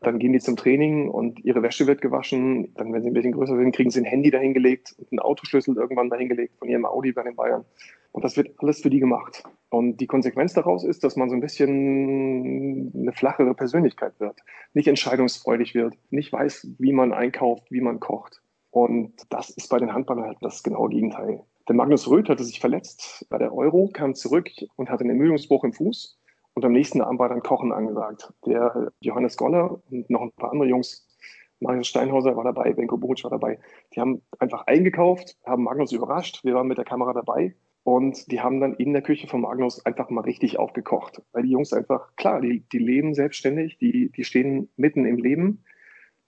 Dann gehen die zum Training und ihre Wäsche wird gewaschen. Dann, wenn sie ein bisschen größer sind, kriegen sie ein Handy dahingelegt und einen Autoschlüssel irgendwann dahingelegt von ihrem Audi bei den Bayern. Und das wird alles für die gemacht. Und die Konsequenz daraus ist, dass man so ein bisschen eine flachere Persönlichkeit wird, nicht entscheidungsfreudig wird, nicht weiß, wie man einkauft, wie man kocht. Und das ist bei den Handballern halt das genaue Gegenteil. Der Magnus Röth hatte sich verletzt bei der Euro, kam zurück und hatte einen Ermüdungsbruch im Fuß. Und am nächsten Abend war dann Kochen angesagt. Der Johannes Goller und noch ein paar andere Jungs, Marius Steinhauser war dabei, Benko Boric war dabei, die haben einfach eingekauft, haben Magnus überrascht. Wir waren mit der Kamera dabei und die haben dann in der Küche von Magnus einfach mal richtig aufgekocht. Weil die Jungs einfach, klar, die, die leben selbstständig, die, die stehen mitten im Leben,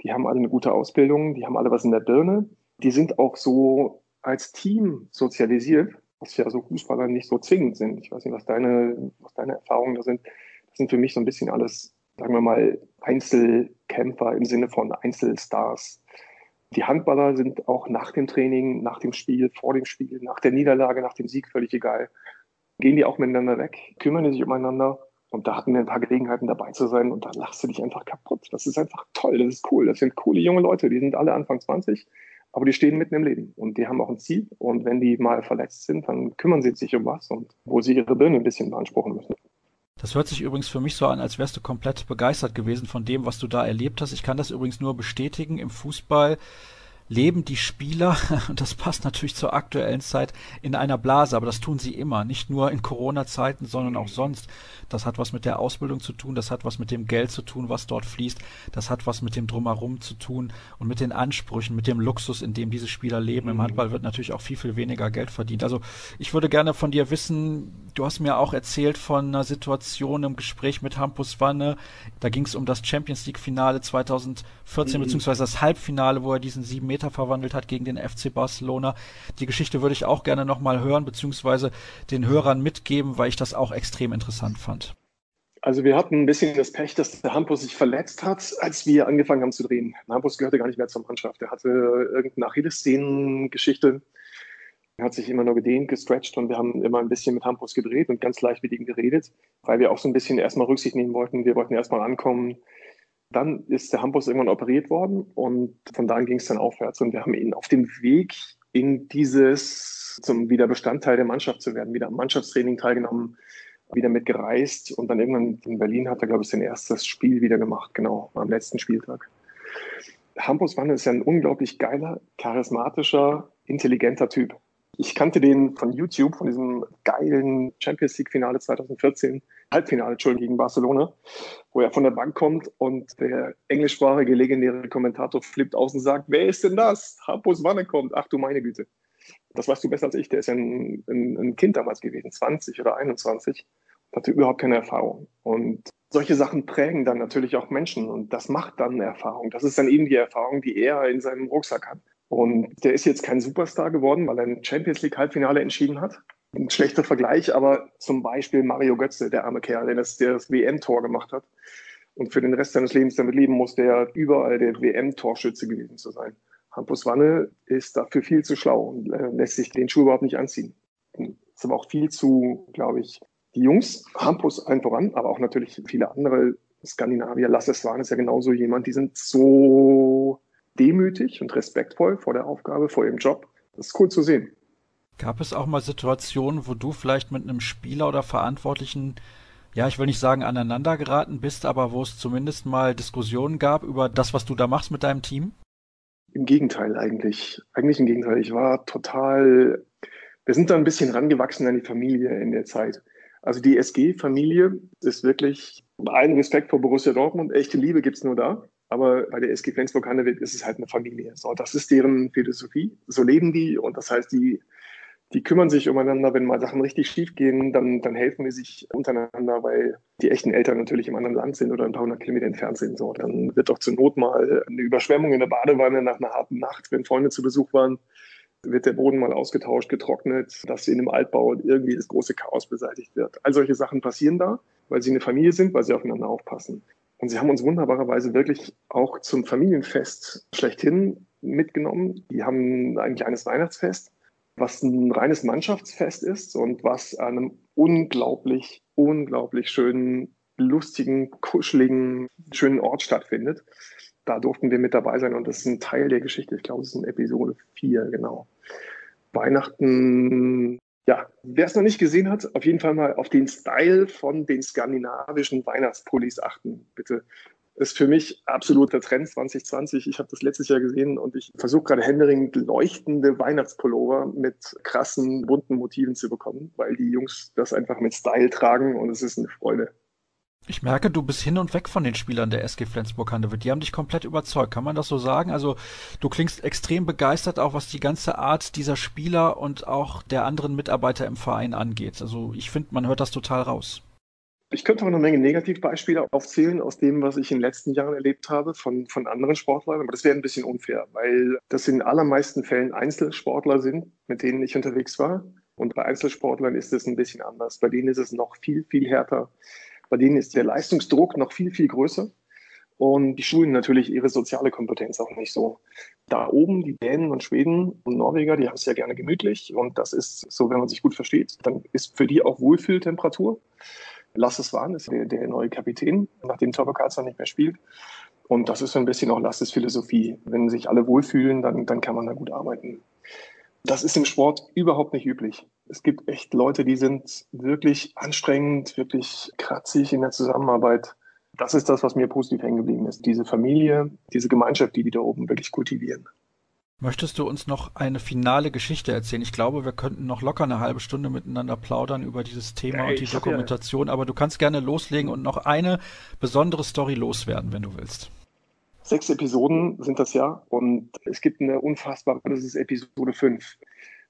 die haben alle eine gute Ausbildung, die haben alle was in der Birne. Die sind auch so als Team sozialisiert, was ja so Fußballer nicht so zwingend sind. Ich weiß nicht, was deine, was deine Erfahrungen da sind. Das sind für mich so ein bisschen alles, sagen wir mal, Einzelkämpfer im Sinne von Einzelstars. Die Handballer sind auch nach dem Training, nach dem Spiel, vor dem Spiel, nach der Niederlage, nach dem Sieg völlig egal. Gehen die auch miteinander weg, kümmern die sich umeinander. Und da hatten wir ein paar Gelegenheiten dabei zu sein und da lachst du dich einfach kaputt. Das ist einfach toll, das ist cool. Das sind coole junge Leute, die sind alle Anfang 20, aber die stehen mitten im Leben und die haben auch ein Ziel. Und wenn die mal verletzt sind, dann kümmern sie sich um was und wo sie ihre Birne ein bisschen beanspruchen müssen. Das hört sich übrigens für mich so an, als wärst du komplett begeistert gewesen von dem, was du da erlebt hast. Ich kann das übrigens nur bestätigen. Im Fußball leben die Spieler, und das passt natürlich zur aktuellen Zeit, in einer Blase, aber das tun sie immer, nicht nur in Corona-Zeiten, sondern auch sonst. Das hat was mit der Ausbildung zu tun, das hat was mit dem Geld zu tun, was dort fließt, das hat was mit dem Drumherum zu tun und mit den Ansprüchen, mit dem Luxus, in dem diese Spieler leben. Im mhm. Handball wird natürlich auch viel, viel weniger Geld verdient. Also ich würde gerne von dir wissen, du hast mir auch erzählt von einer Situation im Gespräch mit Hampus Wanne, da ging es um das Champions League-Finale 2014, mhm. beziehungsweise das Halbfinale, wo er diesen sieben Meter verwandelt hat gegen den FC Barcelona. Die Geschichte würde ich auch gerne nochmal hören, beziehungsweise den Hörern mitgeben, weil ich das auch extrem interessant fand. Also wir hatten ein bisschen das Pech, dass der Hampus sich verletzt hat, als wir angefangen haben zu drehen. Hampus gehörte gar nicht mehr zur Mannschaft. Er hatte irgendeine Achillessehnengeschichte. Er hat sich immer nur gedehnt, gestretcht und wir haben immer ein bisschen mit Hampus gedreht und ganz leicht mit ihm geredet, weil wir auch so ein bisschen erstmal Rücksicht nehmen wollten. Wir wollten erstmal ankommen, dann ist der Hampus irgendwann operiert worden und von da an ging es dann aufwärts. Und wir haben ihn auf dem Weg in dieses, zum wieder Bestandteil der Mannschaft zu werden, wieder am Mannschaftstraining teilgenommen, wieder mitgereist und dann irgendwann in Berlin hat er, glaube ich, sein erstes Spiel wieder gemacht, genau, am letzten Spieltag. Hampus Wanne ist ja ein unglaublich geiler, charismatischer, intelligenter Typ. Ich kannte den von YouTube, von diesem geilen Champions League-Finale 2014, Halbfinale, Entschuldigung, gegen Barcelona, wo er von der Bank kommt und der englischsprachige legendäre Kommentator flippt aus und sagt, wer ist denn das? Hampus Wanne kommt. Ach du meine Güte. Das weißt du besser als ich. Der ist ja ein, ein, ein Kind damals gewesen, 20 oder 21, hatte überhaupt keine Erfahrung. Und solche Sachen prägen dann natürlich auch Menschen und das macht dann eine Erfahrung. Das ist dann eben die Erfahrung, die er in seinem Rucksack hat. Und der ist jetzt kein Superstar geworden, weil er ein Champions League Halbfinale entschieden hat. Ein schlechter Vergleich, aber zum Beispiel Mario Götze, der arme Kerl, der das, das WM-Tor gemacht hat und für den Rest seines Lebens damit leben muss, der überall der WM-Torschütze gewesen zu sein. Hampus Wanne ist dafür viel zu schlau und äh, lässt sich den Schuh überhaupt nicht anziehen. Ist aber auch viel zu, glaube ich, die Jungs, Hampus ein voran, aber auch natürlich viele andere Skandinavier, Lasse Swan ist ja genauso jemand, die sind so demütig und respektvoll vor der Aufgabe, vor ihrem Job. Das ist cool zu sehen. Gab es auch mal Situationen, wo du vielleicht mit einem Spieler oder Verantwortlichen, ja, ich will nicht sagen aneinander geraten bist, aber wo es zumindest mal Diskussionen gab über das, was du da machst mit deinem Team? Im Gegenteil eigentlich. Eigentlich im Gegenteil. Ich war total, wir sind da ein bisschen rangewachsen an die Familie in der Zeit. Also die SG-Familie ist wirklich allen Respekt vor Borussia Dortmund. Echte Liebe gibt's nur da. Aber bei der SG Flensburg-Handewitt ist es halt eine Familie. So, das ist deren Philosophie. So leben die. Und das heißt, die, die kümmern sich umeinander. Wenn mal Sachen richtig schief gehen, dann, dann helfen wir sich untereinander, weil die echten Eltern natürlich im anderen Land sind oder ein paar hundert Kilometer entfernt sind. So, dann wird doch zur Not mal eine Überschwemmung in der Badewanne nach einer harten Nacht, wenn Freunde zu Besuch waren, wird der Boden mal ausgetauscht, getrocknet, dass in dem Altbau irgendwie das große Chaos beseitigt wird. All solche Sachen passieren da, weil sie eine Familie sind, weil sie aufeinander aufpassen. Und sie haben uns wunderbarerweise wirklich auch zum Familienfest schlechthin mitgenommen. Die haben ein kleines Weihnachtsfest, was ein reines Mannschaftsfest ist und was an einem unglaublich, unglaublich schönen, lustigen, kuscheligen, schönen Ort stattfindet. Da durften wir mit dabei sein und das ist ein Teil der Geschichte. Ich glaube, es ist in Episode 4, genau. Weihnachten ja, wer es noch nicht gesehen hat, auf jeden Fall mal auf den Style von den skandinavischen Weihnachtspullis achten, bitte. Ist für mich absoluter Trend 2020. Ich habe das letztes Jahr gesehen und ich versuche gerade händeringend leuchtende Weihnachtspullover mit krassen, bunten Motiven zu bekommen, weil die Jungs das einfach mit Style tragen und es ist eine Freude. Ich merke, du bist hin und weg von den Spielern der SG Flensburg-Handewitt. Die haben dich komplett überzeugt. Kann man das so sagen? Also du klingst extrem begeistert, auch was die ganze Art dieser Spieler und auch der anderen Mitarbeiter im Verein angeht. Also ich finde, man hört das total raus. Ich könnte auch eine Menge Negativbeispiele aufzählen aus dem, was ich in den letzten Jahren erlebt habe von, von anderen Sportlern, aber das wäre ein bisschen unfair, weil das in allermeisten Fällen Einzelsportler sind, mit denen ich unterwegs war. Und bei Einzelsportlern ist es ein bisschen anders. Bei denen ist es noch viel, viel härter. Bei denen ist der Leistungsdruck noch viel, viel größer. Und die schulen natürlich ihre soziale Kompetenz auch nicht so. Da oben, die Dänen und Schweden und Norweger, die haben es ja gerne gemütlich. Und das ist so, wenn man sich gut versteht, dann ist für die auch Wohlfühltemperatur. Lass es waren, ist der, der neue Kapitän, nachdem Torbe Karlsson nicht mehr spielt. Und das ist so ein bisschen auch Lasses Philosophie. Wenn sich alle wohlfühlen, dann, dann kann man da gut arbeiten. Das ist im Sport überhaupt nicht üblich. Es gibt echt Leute, die sind wirklich anstrengend, wirklich kratzig in der Zusammenarbeit. Das ist das, was mir positiv hängen geblieben ist. Diese Familie, diese Gemeinschaft, die die da oben wirklich kultivieren. Möchtest du uns noch eine finale Geschichte erzählen? Ich glaube, wir könnten noch locker eine halbe Stunde miteinander plaudern über dieses Thema hey, und die Dokumentation, ja. aber du kannst gerne loslegen und noch eine besondere Story loswerden, wenn du willst. Sechs Episoden sind das ja und es gibt eine unfassbare, das ist Episode 5.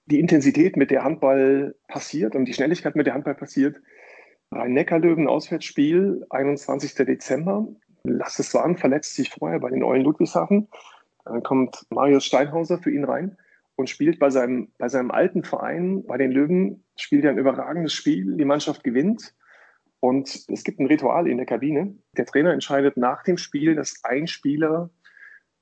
Die Intensität, mit der Handball passiert und die Schnelligkeit, mit der Handball passiert. Rhein-Neckar-Löwen Auswärtsspiel, 21. Dezember. Lasse Swan verletzt sich vorher bei den Eulen Ludwigshafen. Dann kommt Marius Steinhauser für ihn rein und spielt bei seinem, bei seinem alten Verein, bei den Löwen, spielt er ein überragendes Spiel. Die Mannschaft gewinnt und es gibt ein Ritual in der Kabine. Der Trainer entscheidet nach dem Spiel, dass ein Spieler,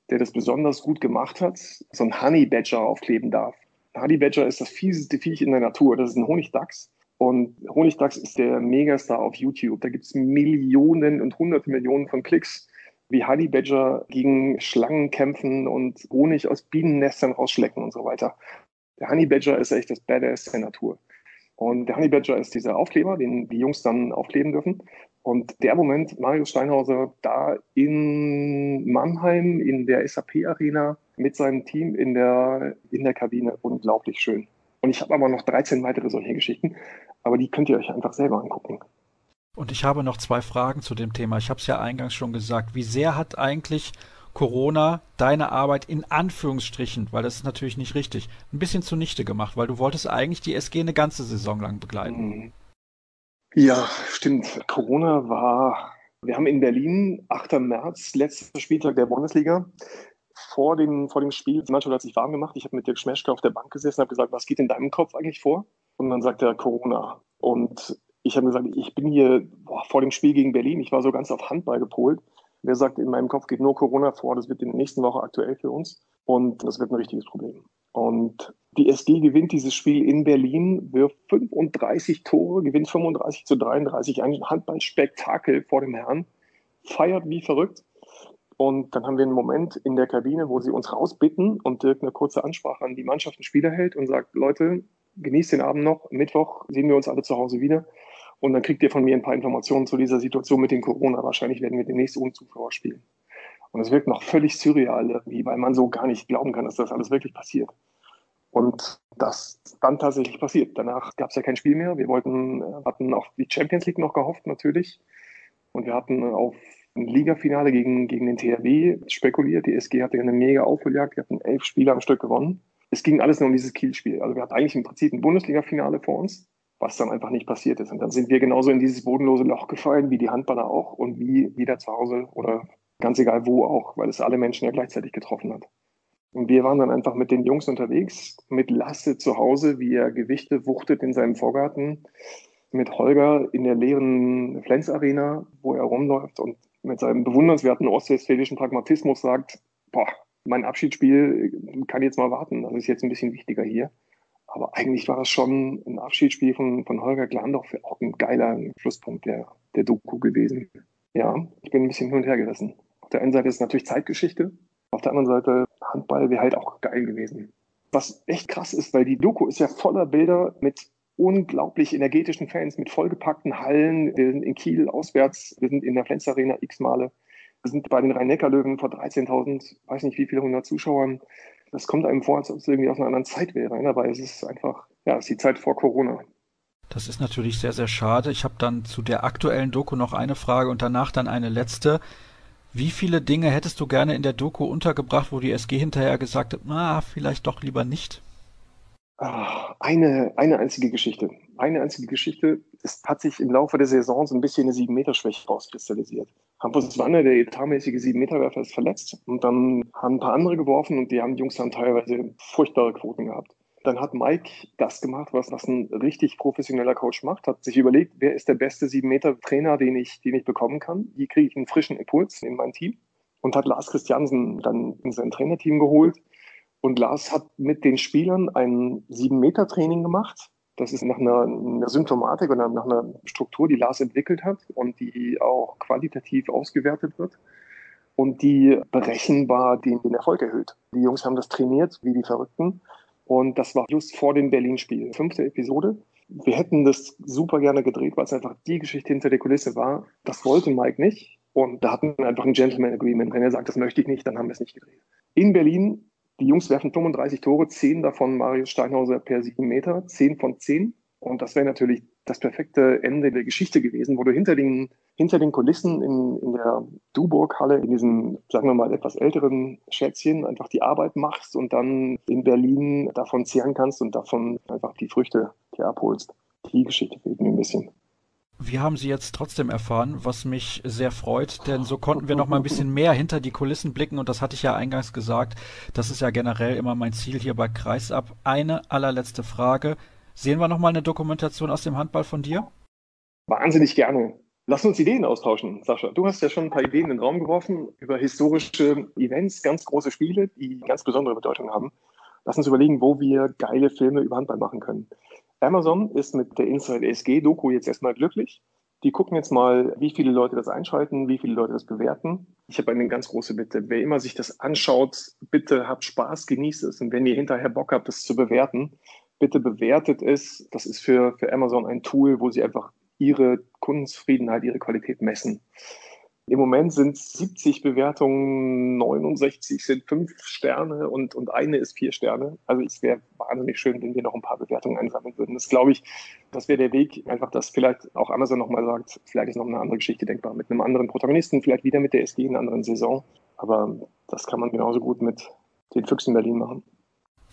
der das besonders gut gemacht hat, so ein Honey Badger aufkleben darf. Honey Badger ist das fieseste Viech in der Natur. Das ist ein Honigdachs. Und Honigdachs ist der Megastar auf YouTube. Da gibt es Millionen und hunderte Millionen von Klicks, wie Honey Badger gegen Schlangen kämpfen und Honig aus Bienennestern rausschlecken und so weiter. Der Honey Badger ist echt das Badass der Natur. Und der Honey Badger ist dieser Aufkleber, den die Jungs dann aufkleben dürfen. Und der Moment, Marius Steinhauser da in Mannheim in der SAP-Arena mit seinem Team in der, in der Kabine, unglaublich schön. Und ich habe aber noch 13 weitere solche Geschichten, aber die könnt ihr euch einfach selber angucken. Und ich habe noch zwei Fragen zu dem Thema. Ich habe es ja eingangs schon gesagt. Wie sehr hat eigentlich Corona deine Arbeit in Anführungsstrichen, weil das ist natürlich nicht richtig, ein bisschen zunichte gemacht, weil du wolltest eigentlich die SG eine ganze Saison lang begleiten. Mhm. Ja, stimmt. Corona war, wir haben in Berlin, 8. März, letzter Spieltag der Bundesliga, vor dem, vor dem Spiel, Mannschaft hat sich warm gemacht. Ich habe mit Dirk Schmeschke auf der Bank gesessen und habe gesagt, was geht in deinem Kopf eigentlich vor? Und dann sagt er Corona. Und ich habe gesagt, ich bin hier boah, vor dem Spiel gegen Berlin. Ich war so ganz auf Handball gepolt. Wer sagt, in meinem Kopf geht nur Corona vor, das wird in der nächsten Woche aktuell für uns. Und das wird ein richtiges Problem. Und die SG gewinnt dieses Spiel in Berlin, wirft 35 Tore, gewinnt 35 zu 33, ein Handballspektakel vor dem Herrn, feiert wie verrückt. Und dann haben wir einen Moment in der Kabine, wo sie uns rausbitten und Dirk eine kurze Ansprache an die Mannschaft und Spieler hält und sagt, Leute, genießt den Abend noch. Mittwoch sehen wir uns alle zu Hause wieder. Und dann kriegt ihr von mir ein paar Informationen zu dieser Situation mit den Corona. Wahrscheinlich werden wir demnächst ohne Zuschauer spielen. Und es wirkt noch völlig surreal irgendwie, weil man so gar nicht glauben kann, dass das alles wirklich passiert. Und das dann tatsächlich passiert. Danach gab es ja kein Spiel mehr. Wir wollten, hatten auf die Champions League noch gehofft natürlich. Und wir hatten auf Ligafinale gegen, gegen den THW spekuliert. Die SG hatte eine mega Aufholjagd, die hatten elf Spiele am Stück gewonnen. Es ging alles nur um dieses Kielspiel. Also wir hatten eigentlich im Prinzip ein Bundesliga-Finale vor uns, was dann einfach nicht passiert ist. Und dann sind wir genauso in dieses bodenlose Loch gefallen, wie die Handballer auch und wie jeder zu Hause oder ganz egal wo auch, weil es alle Menschen ja gleichzeitig getroffen hat. Und wir waren dann einfach mit den Jungs unterwegs, mit Lasse zu Hause, wie er Gewichte wuchtet in seinem Vorgarten, mit Holger in der leeren Flens Arena, wo er rumläuft und mit seinem bewundernswerten ostwestfälischen Pragmatismus sagt, boah, mein Abschiedsspiel kann jetzt mal warten, das ist jetzt ein bisschen wichtiger hier. Aber eigentlich war das schon ein Abschiedsspiel von, von Holger Glandorf auch ein geiler Schlusspunkt der, der Doku gewesen. Ja, ich bin ein bisschen hin und her gerissen. Auf der einen Seite ist es natürlich Zeitgeschichte, auf der anderen Seite Handball wäre halt auch geil gewesen. Was echt krass ist, weil die Doku ist ja voller Bilder mit unglaublich energetischen Fans mit vollgepackten Hallen. Wir sind in Kiel auswärts, wir sind in der Flens Arena x Male. Wir sind bei den Rhein-Neckar-Löwen vor 13.000, weiß nicht wie viele hundert Zuschauern. Das kommt einem vor, als ob es irgendwie aus einer anderen Zeit wäre. Aber es ist einfach, ja, es ist die Zeit vor Corona. Das ist natürlich sehr, sehr schade. Ich habe dann zu der aktuellen Doku noch eine Frage und danach dann eine letzte. Wie viele Dinge hättest du gerne in der Doku untergebracht, wo die SG hinterher gesagt hat, na, vielleicht doch lieber nicht? Ah, eine, eine einzige Geschichte. Eine einzige Geschichte. Es hat sich im Laufe der Saison so ein bisschen eine 7-Meter-Schwäche rauskristallisiert. Hampus Wanne, der etatmäßige 7-Meter-Werfer, ist verletzt. Und dann haben ein paar andere geworfen und die haben die Jungs dann teilweise furchtbare Quoten gehabt. Dann hat Mike das gemacht, was, was ein richtig professioneller Coach macht, hat sich überlegt, wer ist der beste 7-Meter-Trainer, den ich, den ich bekommen kann? Wie kriege ich einen frischen Impuls in mein Team? Und hat Lars Christiansen dann in sein Trainerteam geholt und Lars hat mit den Spielern ein Sieben-Meter-Training gemacht. Das ist nach einer, einer, Symptomatik oder nach einer Struktur, die Lars entwickelt hat und die auch qualitativ ausgewertet wird und die berechenbar den, den Erfolg erhöht. Die Jungs haben das trainiert wie die Verrückten und das war just vor dem Berlin-Spiel. Fünfte Episode. Wir hätten das super gerne gedreht, weil es einfach die Geschichte hinter der Kulisse war. Das wollte Mike nicht. Und da hatten wir einfach ein Gentleman Agreement. Wenn er sagt, das möchte ich nicht, dann haben wir es nicht gedreht. In Berlin die Jungs werfen 35 Tore, 10 davon Marius Steinhauser per 7 Meter, 10 von 10. Und das wäre natürlich das perfekte Ende der Geschichte gewesen, wo du hinter den, hinter den Kulissen in, in der Duburg-Halle, in diesem, sagen wir mal, etwas älteren Schätzchen, einfach die Arbeit machst und dann in Berlin davon zehren kannst und davon einfach die Früchte dir abholst. Die Geschichte fehlt mir ein bisschen. Wir haben sie jetzt trotzdem erfahren, was mich sehr freut, denn so konnten wir noch mal ein bisschen mehr hinter die Kulissen blicken und das hatte ich ja eingangs gesagt. Das ist ja generell immer mein Ziel hier bei Kreisab. Eine allerletzte Frage. Sehen wir noch mal eine Dokumentation aus dem Handball von dir? Wahnsinnig gerne. Lass uns Ideen austauschen, Sascha. Du hast ja schon ein paar Ideen in den Raum geworfen über historische Events, ganz große Spiele, die ganz besondere Bedeutung haben. Lass uns überlegen, wo wir geile Filme über Handball machen können. Amazon ist mit der Inside SG-Doku jetzt erstmal glücklich. Die gucken jetzt mal, wie viele Leute das einschalten, wie viele Leute das bewerten. Ich habe eine ganz große Bitte. Wer immer sich das anschaut, bitte habt Spaß, genießt es. Und wenn ihr hinterher Bock habt, das zu bewerten, bitte bewertet es. Das ist für, für Amazon ein Tool, wo sie einfach ihre Kundenzufriedenheit, ihre Qualität messen. Im Moment sind 70 Bewertungen, 69 sind fünf Sterne und, und eine ist vier Sterne. Also es wäre wahnsinnig schön, wenn wir noch ein paar Bewertungen einsammeln würden. Das glaube ich, das wäre der Weg, einfach, dass vielleicht auch Amazon nochmal sagt, vielleicht ist noch eine andere Geschichte denkbar mit einem anderen Protagonisten, vielleicht wieder mit der SD in einer anderen Saison. Aber das kann man genauso gut mit den Füchsen Berlin machen.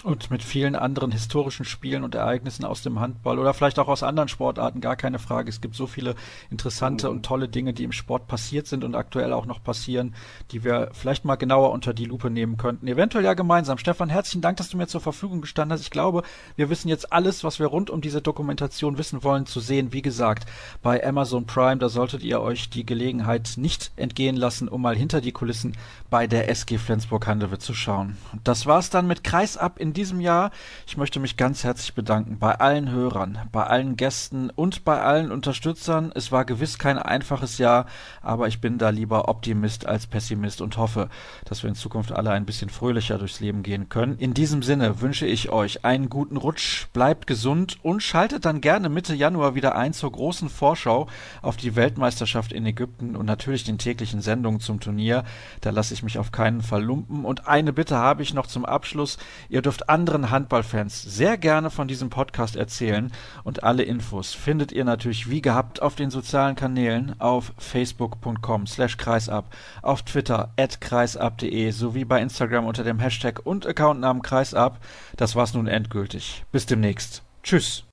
Und mit vielen anderen historischen Spielen und Ereignissen aus dem Handball oder vielleicht auch aus anderen Sportarten, gar keine Frage. Es gibt so viele interessante und tolle Dinge, die im Sport passiert sind und aktuell auch noch passieren, die wir vielleicht mal genauer unter die Lupe nehmen könnten. Eventuell ja gemeinsam. Stefan, herzlichen Dank, dass du mir zur Verfügung gestanden hast. Ich glaube, wir wissen jetzt alles, was wir rund um diese Dokumentation wissen wollen, zu sehen. Wie gesagt, bei Amazon Prime, da solltet ihr euch die Gelegenheit nicht entgehen lassen, um mal hinter die Kulissen bei der SG Flensburg-Handewitt zu schauen. Und das war's dann mit Kreisab in in diesem Jahr. Ich möchte mich ganz herzlich bedanken bei allen Hörern, bei allen Gästen und bei allen Unterstützern. Es war gewiss kein einfaches Jahr, aber ich bin da lieber Optimist als Pessimist und hoffe, dass wir in Zukunft alle ein bisschen fröhlicher durchs Leben gehen können. In diesem Sinne wünsche ich euch einen guten Rutsch, bleibt gesund und schaltet dann gerne Mitte Januar wieder ein zur großen Vorschau auf die Weltmeisterschaft in Ägypten und natürlich den täglichen Sendungen zum Turnier. Da lasse ich mich auf keinen Fall lumpen. Und eine Bitte habe ich noch zum Abschluss. Ihr dürft dürft anderen Handballfans sehr gerne von diesem Podcast erzählen und alle Infos findet ihr natürlich wie gehabt auf den sozialen Kanälen auf facebook.com slash kreisab, auf Twitter at kreisab.de sowie bei Instagram unter dem Hashtag und Accountnamen kreisab. Das war's nun endgültig. Bis demnächst. Tschüss.